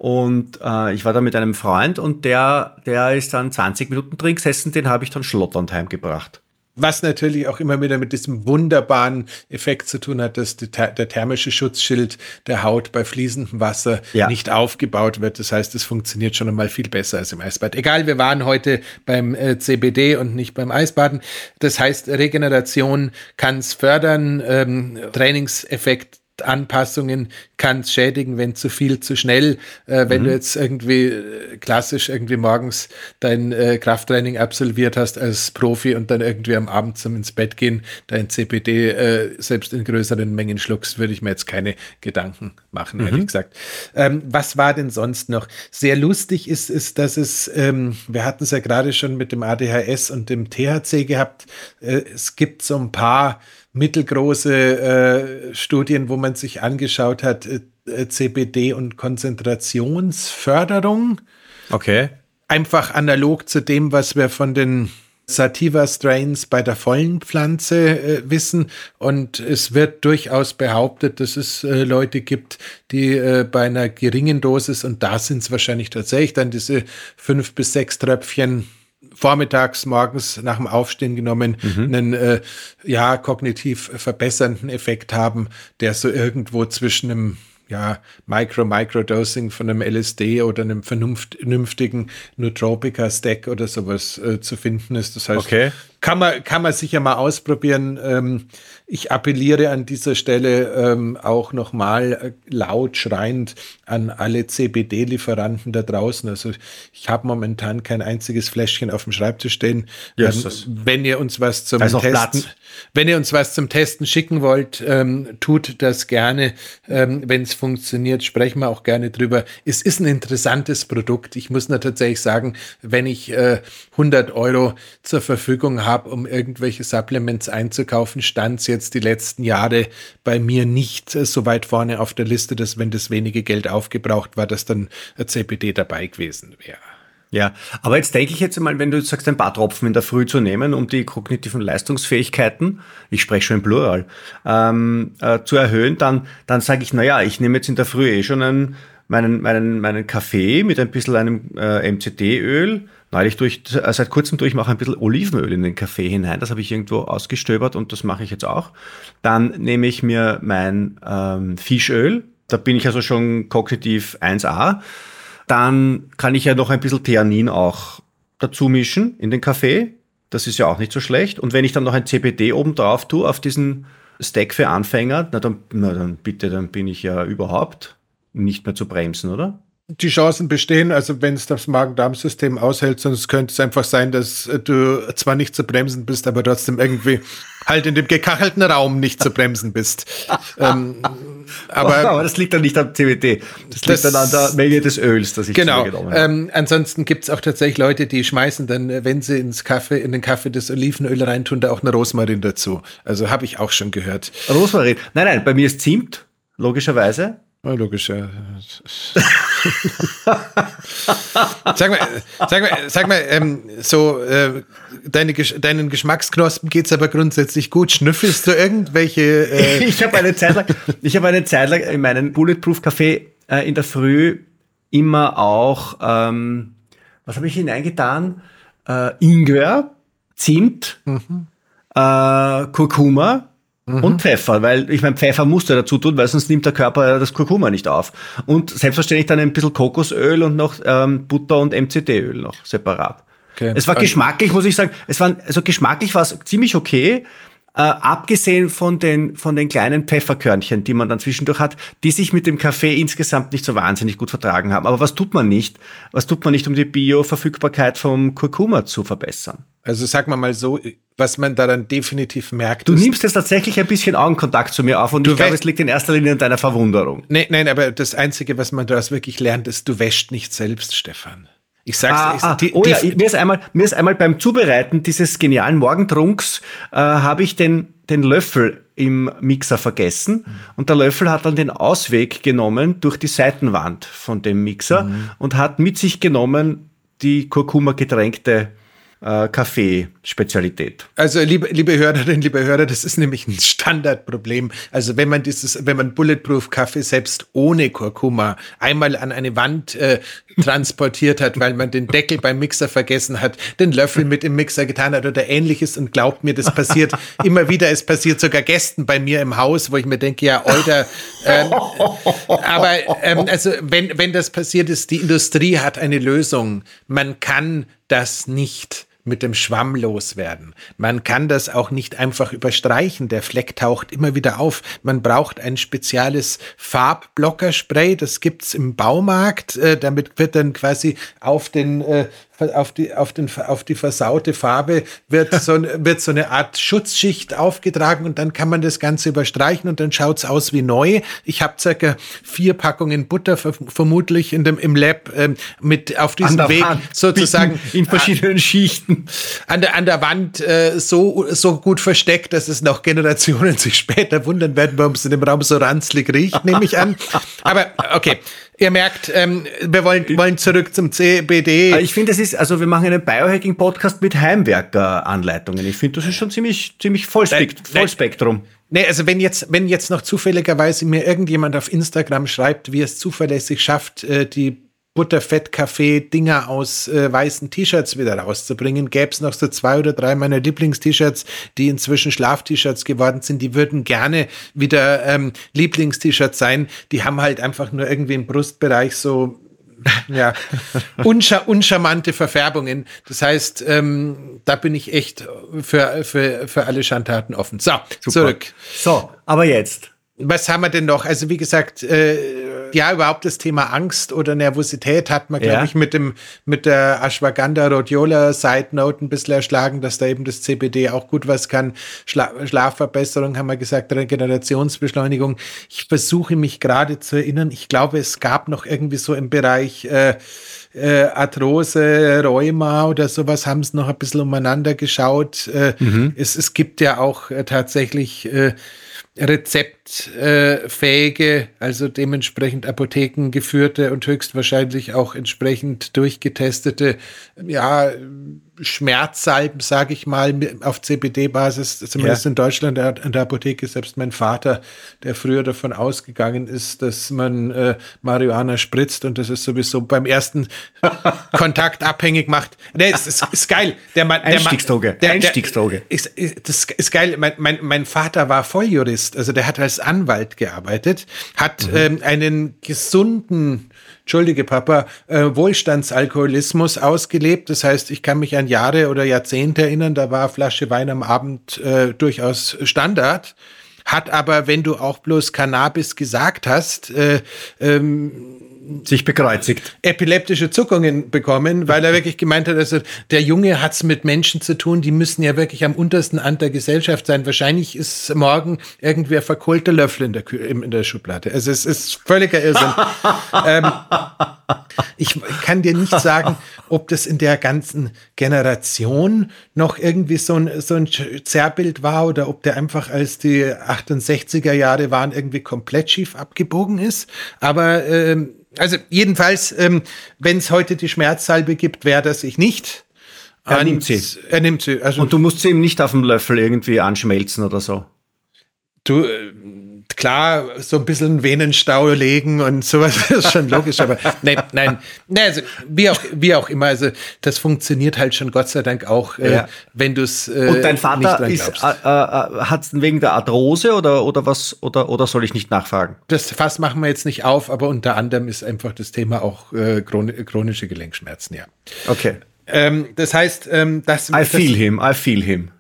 Und äh, ich war da mit einem Freund und der, der ist dann 20 Minuten drin gesessen, den habe ich dann schlotternd heimgebracht. Was natürlich auch immer wieder mit diesem wunderbaren Effekt zu tun hat, dass der thermische Schutzschild der Haut bei fließendem Wasser ja. nicht aufgebaut wird. Das heißt, es funktioniert schon einmal viel besser als im Eisbad. Egal, wir waren heute beim äh, CBD und nicht beim Eisbaden. Das heißt, Regeneration kann es fördern, ähm, Trainingseffekt Anpassungen kann es schädigen, wenn zu viel, zu schnell. Äh, wenn mhm. du jetzt irgendwie äh, klassisch irgendwie morgens dein äh, Krafttraining absolviert hast als Profi und dann irgendwie am Abend zum ins Bett gehen, dein CPD äh, selbst in größeren Mengen schluckst, würde ich mir jetzt keine Gedanken machen, mhm. ehrlich gesagt. Ähm, was war denn sonst noch? Sehr lustig ist, ist, dass es, ähm, wir hatten es ja gerade schon mit dem ADHS und dem THC gehabt. Äh, es gibt so ein paar mittelgroße äh, Studien, wo man sich angeschaut hat, äh, CBD und Konzentrationsförderung. Okay. einfach analog zu dem, was wir von den Sativa Strains bei der vollen Pflanze äh, wissen und es wird durchaus behauptet, dass es äh, Leute gibt, die äh, bei einer geringen Dosis und da sind es wahrscheinlich tatsächlich dann diese fünf bis sechs Tröpfchen vormittags, morgens nach dem Aufstehen genommen, mhm. einen äh, ja kognitiv verbessernden Effekt haben, der so irgendwo zwischen einem ja, Micro-Microdosing von einem LSD oder einem vernünftigen Nootropica-Stack oder sowas äh, zu finden ist. Das heißt, okay. Kann, man, kann man sicher mal ausprobieren. Ähm, ich appelliere an dieser Stelle ähm, auch nochmal äh, laut schreiend an alle CBD-Lieferanten da draußen. Also ich habe momentan kein einziges Fläschchen auf dem Schreibtisch stehen. Yes, ähm, wenn ihr uns was zum Testen, wenn ihr uns was zum Testen schicken wollt, ähm, tut das gerne. Ähm, wenn es funktioniert, sprechen wir auch gerne drüber. Es ist ein interessantes Produkt. Ich muss nur tatsächlich sagen, wenn ich äh, 100 Euro zur Verfügung habe, um irgendwelche Supplements einzukaufen, stand es jetzt jetzt die letzten Jahre bei mir nicht so weit vorne auf der Liste, dass wenn das wenige Geld aufgebraucht war, dass dann CBD dabei gewesen wäre. Ja, aber jetzt denke ich jetzt mal, wenn du sagst, ein paar Tropfen in der Früh zu nehmen, um die kognitiven Leistungsfähigkeiten, ich spreche schon im Plural, ähm, äh, zu erhöhen, dann, dann sage ich, naja, ich nehme jetzt in der Früh eh schon einen, meinen, meinen, meinen Kaffee mit ein bisschen einem äh, MCT-Öl, neulich durch, äh, seit kurzem tue ich ein bisschen Olivenöl in den Kaffee hinein. Das habe ich irgendwo ausgestöbert und das mache ich jetzt auch. Dann nehme ich mir mein ähm, Fischöl. Da bin ich also schon kognitiv 1a. Dann kann ich ja noch ein bisschen Theanin auch dazu mischen in den Kaffee. Das ist ja auch nicht so schlecht. Und wenn ich dann noch ein CBD oben drauf tue auf diesen Stack für Anfänger, na dann, na dann bitte, dann bin ich ja überhaupt nicht mehr zu bremsen, oder? Die Chancen bestehen, also wenn es das Magen-Darm-System aushält, sonst könnte es einfach sein, dass du zwar nicht zu bremsen bist, aber trotzdem irgendwie halt in dem gekachelten Raum nicht zu bremsen bist. ähm, aber, aber, das liegt dann nicht am CBD. Das, das, liegt dann an der Menge des Öls, das ich genau. genommen habe. Ähm, ansonsten gibt es auch tatsächlich Leute, die schmeißen dann, äh, wenn sie ins Kaffee, in den Kaffee das Olivenöl reintun, da auch eine Rosmarin dazu. Also habe ich auch schon gehört. Rosmarin? Nein, nein, bei mir ist Zimt, logischerweise. Ja, logisch, ja. sag mal, sag mal, sag mal ähm, so, äh, deine, deinen Geschmacksknospen geht es aber grundsätzlich gut. Schnüffelst du irgendwelche? Äh ich habe eine Zeit lang, ich habe eine Zeit lang in meinem Bulletproof Café äh, in der Früh immer auch, ähm, was habe ich hineingetan? Äh, Ingwer, Zimt, mhm. äh, Kurkuma Mhm. Und Pfeffer, weil ich meine, Pfeffer musst du dazu tun, weil sonst nimmt der Körper das Kurkuma nicht auf. Und selbstverständlich dann ein bisschen Kokosöl und noch ähm, Butter und MCT-Öl noch separat. Okay. Es war also geschmacklich, muss ich sagen, es war, also geschmacklich war es ziemlich okay, äh, abgesehen von den, von den kleinen Pfefferkörnchen, die man dann zwischendurch hat, die sich mit dem Kaffee insgesamt nicht so wahnsinnig gut vertragen haben. Aber was tut man nicht? Was tut man nicht, um die Bioverfügbarkeit vom Kurkuma zu verbessern? Also sag mal mal so, was man daran definitiv merkt. Du nimmst jetzt tatsächlich ein bisschen Augenkontakt zu mir auf und ich glaube, es liegt in erster Linie an deiner Verwunderung. Nee, nein, aber das Einzige, was man daraus wirklich lernt, ist, du wäscht nicht selbst, Stefan. Ich sag's ah, ah, die, oh die, ja, mir ist einmal, mir ist einmal beim Zubereiten dieses genialen Morgentrunks äh, habe ich den den Löffel im Mixer vergessen mhm. und der Löffel hat dann den Ausweg genommen durch die Seitenwand von dem Mixer mhm. und hat mit sich genommen die Kurkuma getränkte äh, Kaffeespezialität. Also liebe, liebe Hörerinnen, liebe Hörer, das ist nämlich ein Standardproblem. Also wenn man dieses, wenn man Bulletproof Kaffee selbst ohne Kurkuma einmal an eine Wand äh, transportiert hat, weil man den Deckel beim Mixer vergessen hat, den Löffel mit im Mixer getan hat oder ähnliches und glaubt mir, das passiert immer wieder. Es passiert sogar Gästen bei mir im Haus, wo ich mir denke, ja, Alter, ähm, aber ähm, also wenn, wenn das passiert ist, die Industrie hat eine Lösung. Man kann das nicht mit dem Schwamm loswerden. Man kann das auch nicht einfach überstreichen. Der Fleck taucht immer wieder auf. Man braucht ein spezielles Farbblockerspray. Das gibt's im Baumarkt. Äh, damit wird dann quasi auf den äh, auf die, auf, den, auf die versaute Farbe wird so, wird so eine Art Schutzschicht aufgetragen und dann kann man das Ganze überstreichen und dann schaut's aus wie neu. Ich habe circa vier Packungen Butter vermutlich in dem, im Lab ähm, mit auf diesem Weg Hand, sozusagen in verschiedenen Schichten an der, an der Wand äh, so, so gut versteckt, dass es noch Generationen sich später wundern werden, warum es in dem Raum so ranzlig riecht, nehme ich an. Aber okay, ihr merkt, ähm, wir wollen, wollen zurück zum CBD. Ich finde, das ist, also wir machen einen Biohacking-Podcast mit Heimwerker-Anleitungen. Ich finde, das ist schon ziemlich, ziemlich Vollspekt Vollspektrum. Nee, also wenn jetzt, wenn jetzt noch zufälligerweise mir irgendjemand auf Instagram schreibt, wie es zuverlässig schafft, äh, die Butterfett-Kaffee-Dinger aus äh, weißen T-Shirts wieder rauszubringen. Gäbe es noch so zwei oder drei meiner Lieblings-T-Shirts, die inzwischen Schlaf-T-Shirts geworden sind. Die würden gerne wieder ähm, Lieblings-T-Shirts sein. Die haben halt einfach nur irgendwie im Brustbereich so ja, unscha uncharmante Verfärbungen. Das heißt, ähm, da bin ich echt für, für, für alle Schandtaten offen. So, Super. zurück. So, aber jetzt was haben wir denn noch? Also wie gesagt, äh, ja, überhaupt das Thema Angst oder Nervosität hat man, glaube ja. ich, mit dem mit der Ashwagandha Rhodiola Side Note ein bisschen erschlagen, dass da eben das CBD auch gut was kann. Schla Schlafverbesserung haben wir gesagt, Regenerationsbeschleunigung. Ich versuche mich gerade zu erinnern. Ich glaube, es gab noch irgendwie so im Bereich äh, äh, Arthrose, Rheuma oder sowas haben es noch ein bisschen umeinander geschaut. Äh, mhm. es, es gibt ja auch äh, tatsächlich äh, rezeptfähige, also dementsprechend apothekengeführte und höchstwahrscheinlich auch entsprechend durchgetestete, ja, Schmerzsalben, sage ich mal, auf CBD-Basis, zumindest ja. in Deutschland an der Apotheke. Selbst mein Vater, der früher davon ausgegangen ist, dass man äh, Marihuana spritzt und das ist sowieso beim ersten Kontakt abhängig macht. Nee, es ist, ist geil. Der Mann, der Einstiegsdroge. Der, Einstiegsdroge. Ist, ist, das ist geil. Mein, mein, mein Vater war Volljurist, also der hat als Anwalt gearbeitet, hat mhm. ähm, einen gesunden Entschuldige Papa, äh, Wohlstandsalkoholismus ausgelebt. Das heißt, ich kann mich an Jahre oder Jahrzehnte erinnern, da war Flasche Wein am Abend äh, durchaus Standard. Hat aber, wenn du auch bloß Cannabis gesagt hast, äh, ähm, sich bekreuzigt. Epileptische Zuckungen bekommen, weil er wirklich gemeint hat, also der Junge hat es mit Menschen zu tun, die müssen ja wirklich am untersten Rand der Gesellschaft sein. Wahrscheinlich ist morgen irgendwer verkohlter Löffel in der, in der Schublade. Also es ist völliger Irrsinn. ähm, ich kann dir nicht sagen, ob das in der ganzen Generation noch irgendwie so ein, so ein Zerrbild war oder ob der einfach als die 68er Jahre waren irgendwie komplett schief abgebogen ist. Aber ähm, also jedenfalls, ähm, wenn es heute die Schmerzsalbe gibt, wäre das ich nicht. Er nimmt sie. Er nimmt sie. Also Und du musst sie eben nicht auf dem Löffel irgendwie anschmelzen oder so. Du, äh, klar, so ein bisschen Venenstau legen und sowas ist schon logisch, aber nein, nein, nein also wie auch, wie auch immer, also das funktioniert halt schon Gott sei Dank auch, äh, ja. wenn du es äh, Und dein Vater ist, äh, äh, hat es wegen der Arthrose oder, oder was, oder, oder soll ich nicht nachfragen? Das Fass machen wir jetzt nicht auf, aber unter anderem ist einfach das Thema auch äh, chronische Gelenkschmerzen, ja. Okay. Ähm, das heißt, ähm, das. I feel him, I feel him.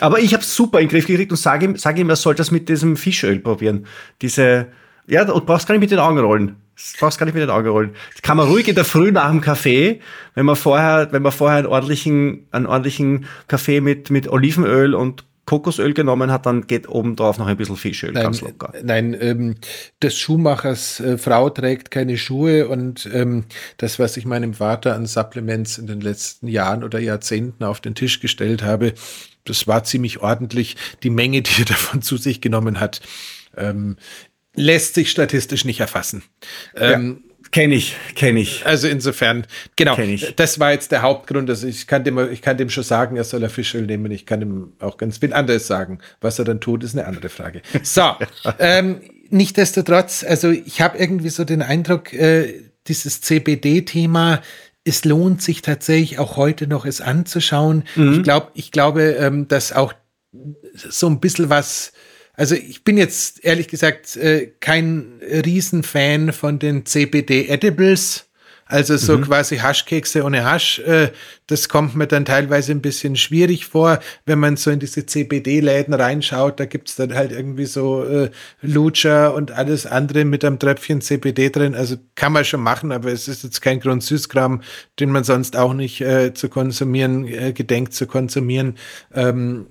Aber ich habe es super in den Griff gekriegt und sage ihm, sag ihm, er soll das mit diesem Fischöl probieren. Diese, ja, du brauchst gar nicht mit den Augen rollen. Du brauchst gar nicht mit den Augen rollen. Das kann man ruhig in der Früh nach dem Kaffee, wenn man vorher, wenn man vorher einen ordentlichen, einen ordentlichen Kaffee mit, mit Olivenöl und Kokosöl genommen hat, dann geht oben drauf noch ein bisschen Fischöl, nein, ganz locker. Nein, ähm, des Schuhmachers äh, Frau trägt keine Schuhe und ähm, das, was ich meinem Vater an Supplements in den letzten Jahren oder Jahrzehnten auf den Tisch gestellt habe, das war ziemlich ordentlich. Die Menge, die er davon zu sich genommen hat, ähm, lässt sich statistisch nicht erfassen. Ähm, ja. Kenne ich, kenne ich. Also insofern, genau, das war jetzt der Hauptgrund. Also ich kann, dem, ich kann dem schon sagen, er soll er Fischöl nehmen. Ich kann ihm auch ganz viel anderes sagen. Was er dann tut, ist eine andere Frage. So, ähm, nichtsdestotrotz, also ich habe irgendwie so den Eindruck, äh, dieses CBD-Thema es lohnt sich tatsächlich auch heute noch es anzuschauen. Mhm. Ich glaube, ich glaube, ähm, dass auch so ein bisschen was, also ich bin jetzt ehrlich gesagt äh, kein Riesenfan von den CBD Edibles. Also so mhm. quasi Haschkekse ohne Hasch, äh, das kommt mir dann teilweise ein bisschen schwierig vor, wenn man so in diese CBD-Läden reinschaut, da gibt's dann halt irgendwie so äh, Lucha und alles andere mit einem Tröpfchen CBD drin. Also kann man schon machen, aber es ist jetzt kein Grund Süßkram, den man sonst auch nicht äh, zu konsumieren, äh, gedenkt zu konsumieren. Ähm,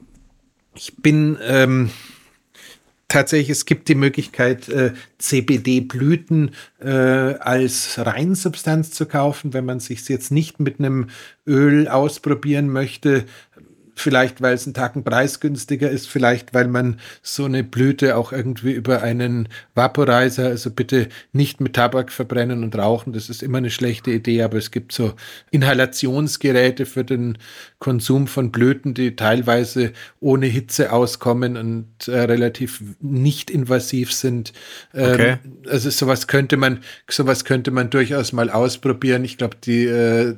ich bin ähm, tatsächlich, es gibt die Möglichkeit, äh, CBD-Blüten äh, als Reinsubstanz zu kaufen, wenn man sich jetzt nicht mit einem Öl ausprobieren möchte, Vielleicht, weil es einen Tacken preisgünstiger ist, vielleicht, weil man so eine Blüte auch irgendwie über einen Vaporizer, also bitte nicht mit Tabak verbrennen und rauchen, das ist immer eine schlechte Idee, aber es gibt so Inhalationsgeräte für den Konsum von Blüten, die teilweise ohne Hitze auskommen und äh, relativ nicht invasiv sind. Ähm, okay. Also sowas könnte man, sowas könnte man durchaus mal ausprobieren. Ich glaube, die äh,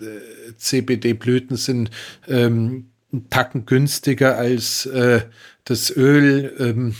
CBD-Blüten sind ähm, einen Tacken günstiger als äh, das Öl. Ähm,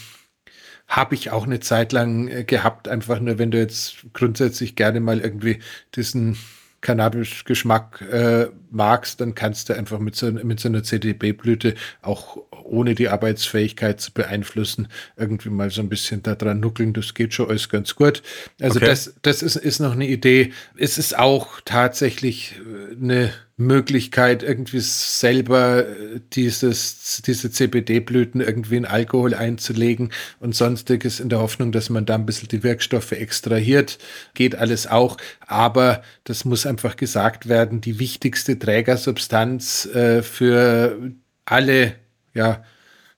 habe ich auch eine Zeit lang äh, gehabt, einfach nur, wenn du jetzt grundsätzlich gerne mal irgendwie diesen Cannabis-Geschmack äh, magst, dann kannst du einfach mit so, mit so einer CDB-Blüte auch ohne die Arbeitsfähigkeit zu beeinflussen, irgendwie mal so ein bisschen da dran nuckeln. Das geht schon alles ganz gut. Also okay. das, das ist, ist noch eine Idee. Es ist auch tatsächlich äh, eine Möglichkeit, irgendwie selber äh, dieses, diese CBD-Blüten irgendwie in Alkohol einzulegen und sonstiges in der Hoffnung, dass man da ein bisschen die Wirkstoffe extrahiert. Geht alles auch. Aber das muss einfach gesagt werden, die wichtigste Trägersubstanz äh, für alle ja,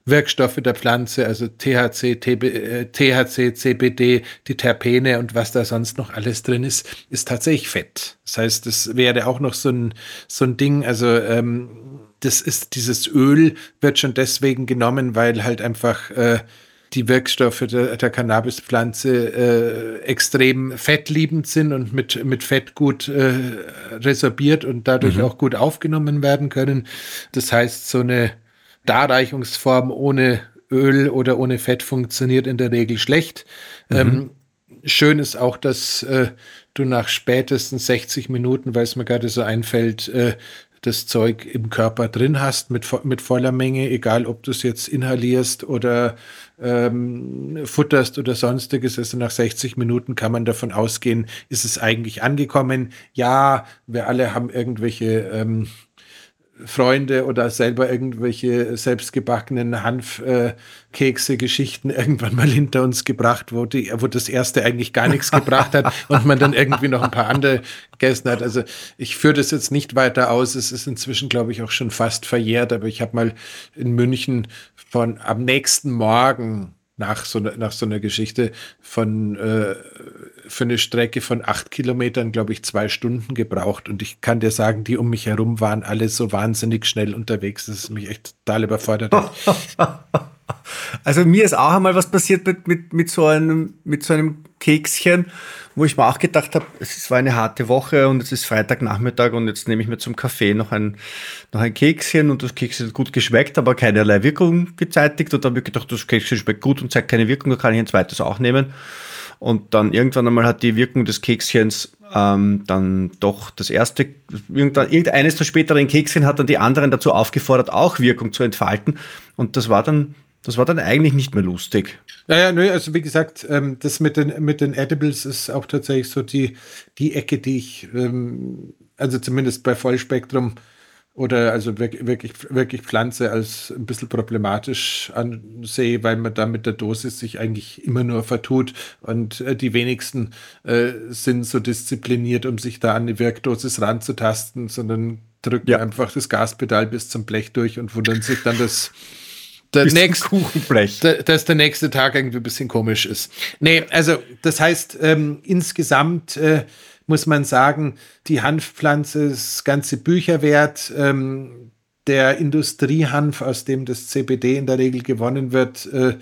Wirkstoffe der Pflanze, also THC, TB, äh, THC, CBD, die Terpene und was da sonst noch alles drin ist, ist tatsächlich Fett. Das heißt, das wäre auch noch so ein, so ein Ding, also ähm, das ist, dieses Öl wird schon deswegen genommen, weil halt einfach äh, die Wirkstoffe der, der Cannabispflanze äh, extrem fettliebend sind und mit, mit Fett gut äh, resorbiert und dadurch mhm. auch gut aufgenommen werden können. Das heißt, so eine Darreichungsform ohne Öl oder ohne Fett funktioniert in der Regel schlecht. Mhm. Ähm, schön ist auch, dass äh, du nach spätestens 60 Minuten, weil es mir gerade so einfällt, äh, das Zeug im Körper drin hast mit, mit voller Menge, egal ob du es jetzt inhalierst oder ähm, futterst oder sonstiges. Also nach 60 Minuten kann man davon ausgehen, ist es eigentlich angekommen. Ja, wir alle haben irgendwelche ähm, Freunde oder selber irgendwelche selbstgebackenen Hanfkekse, Geschichten irgendwann mal hinter uns gebracht, wo, die, wo das erste eigentlich gar nichts gebracht hat und man dann irgendwie noch ein paar andere gegessen hat. Also ich führe das jetzt nicht weiter aus. Es ist inzwischen, glaube ich, auch schon fast verjährt, aber ich habe mal in München von am nächsten Morgen nach so, nach so einer Geschichte von äh, für eine Strecke von acht Kilometern, glaube ich, zwei Stunden gebraucht. Und ich kann dir sagen, die um mich herum waren alle so wahnsinnig schnell unterwegs, dass es mich echt total überfordert hat. Also mir ist auch einmal was passiert mit, mit, mit, so, einem, mit so einem Kekschen, wo ich mir auch gedacht habe, es war eine harte Woche und es ist Freitagnachmittag und jetzt nehme ich mir zum Kaffee noch ein, noch ein Kekschen und das Kekschen hat gut geschmeckt, aber keinerlei Wirkung gezeitigt und dann habe ich gedacht, das Kekschen schmeckt gut und zeigt keine Wirkung, da kann ich ein zweites auch nehmen. Und dann irgendwann einmal hat die Wirkung des Kekschens ähm, dann doch das erste, irgendeines der späteren Kekschen hat dann die anderen dazu aufgefordert, auch Wirkung zu entfalten. Und das war dann das war dann eigentlich nicht mehr lustig. Naja, nö, also wie gesagt, ähm, das mit den, mit den Edibles ist auch tatsächlich so die, die Ecke, die ich, ähm, also zumindest bei Vollspektrum oder also wirklich, wirklich, Pflanze als ein bisschen problematisch ansehe, weil man da mit der Dosis sich eigentlich immer nur vertut und äh, die wenigsten äh, sind so diszipliniert, um sich da an die Wirkdosis ranzutasten, sondern drücken ja. einfach das Gaspedal bis zum Blech durch und wundern sich dann, dass der nächste Kuchenblech. dass der nächste Tag irgendwie ein bisschen komisch ist. Nee, also das heißt, ähm, insgesamt äh, muss man sagen, die Hanfpflanze ist ganze Bücher wert. Ähm, der Industriehanf, aus dem das CBD in der Regel gewonnen wird, äh,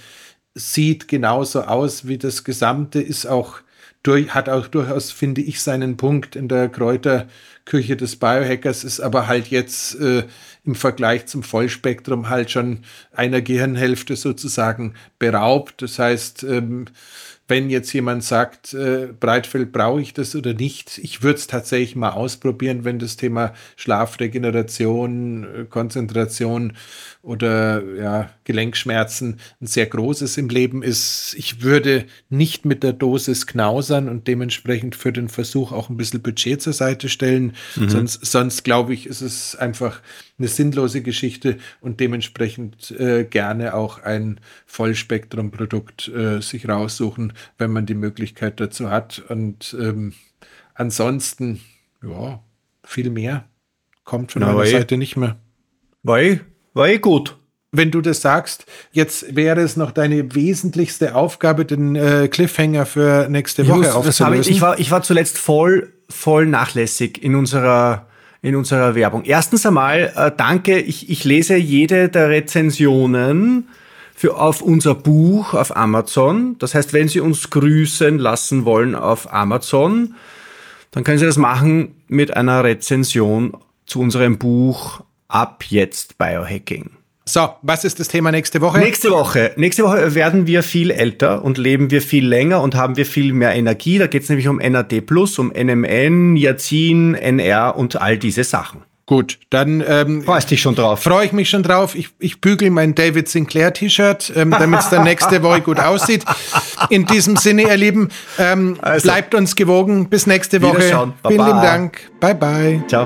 sieht genauso aus wie das gesamte, ist auch durch, hat auch durchaus, finde ich, seinen Punkt in der Kräuterküche des Biohackers, ist aber halt jetzt äh, im Vergleich zum Vollspektrum halt schon einer Gehirnhälfte sozusagen beraubt. Das heißt, ähm, wenn jetzt jemand sagt, äh, Breitfeld brauche ich das oder nicht, ich würde es tatsächlich mal ausprobieren, wenn das Thema Schlafregeneration, äh, Konzentration oder ja, Gelenkschmerzen ein sehr großes im Leben ist. Ich würde nicht mit der Dosis knausern und dementsprechend für den Versuch auch ein bisschen Budget zur Seite stellen. Mhm. Sonst, sonst glaube ich, ist es einfach eine sinnlose Geschichte und dementsprechend äh, gerne auch ein Vollspektrum-Produkt äh, sich raussuchen, wenn man die Möglichkeit dazu hat. Und ähm, ansonsten, ja, viel mehr kommt von Na, meiner Seite nicht mehr. Eh war eh gut. Wenn du das sagst, jetzt wäre es noch deine wesentlichste Aufgabe, den äh, Cliffhanger für nächste Woche muss, aufzulösen. Ich, ich, war, ich war zuletzt voll, voll nachlässig in unserer, in unserer Werbung. Erstens einmal, äh, danke, ich, ich lese jede der Rezensionen für, auf unser Buch auf Amazon. Das heißt, wenn Sie uns grüßen lassen wollen auf Amazon, dann können Sie das machen mit einer Rezension zu unserem Buch ab jetzt Biohacking. So, was ist das Thema nächste Woche? Nächste Woche. Nächste Woche werden wir viel älter und leben wir viel länger und haben wir viel mehr Energie. Da geht es nämlich um NAD+, um NMN, Niacin, NR und all diese Sachen. Gut, dann ähm, freust dich schon drauf. Freue ich mich schon drauf. Ich, ich bügel mein David Sinclair T-Shirt, ähm, damit es dann nächste Woche gut aussieht. In diesem Sinne, ihr Lieben, ähm, also, bleibt uns gewogen. Bis nächste Woche. Vielen lieben Dank. Bye bye. Ciao.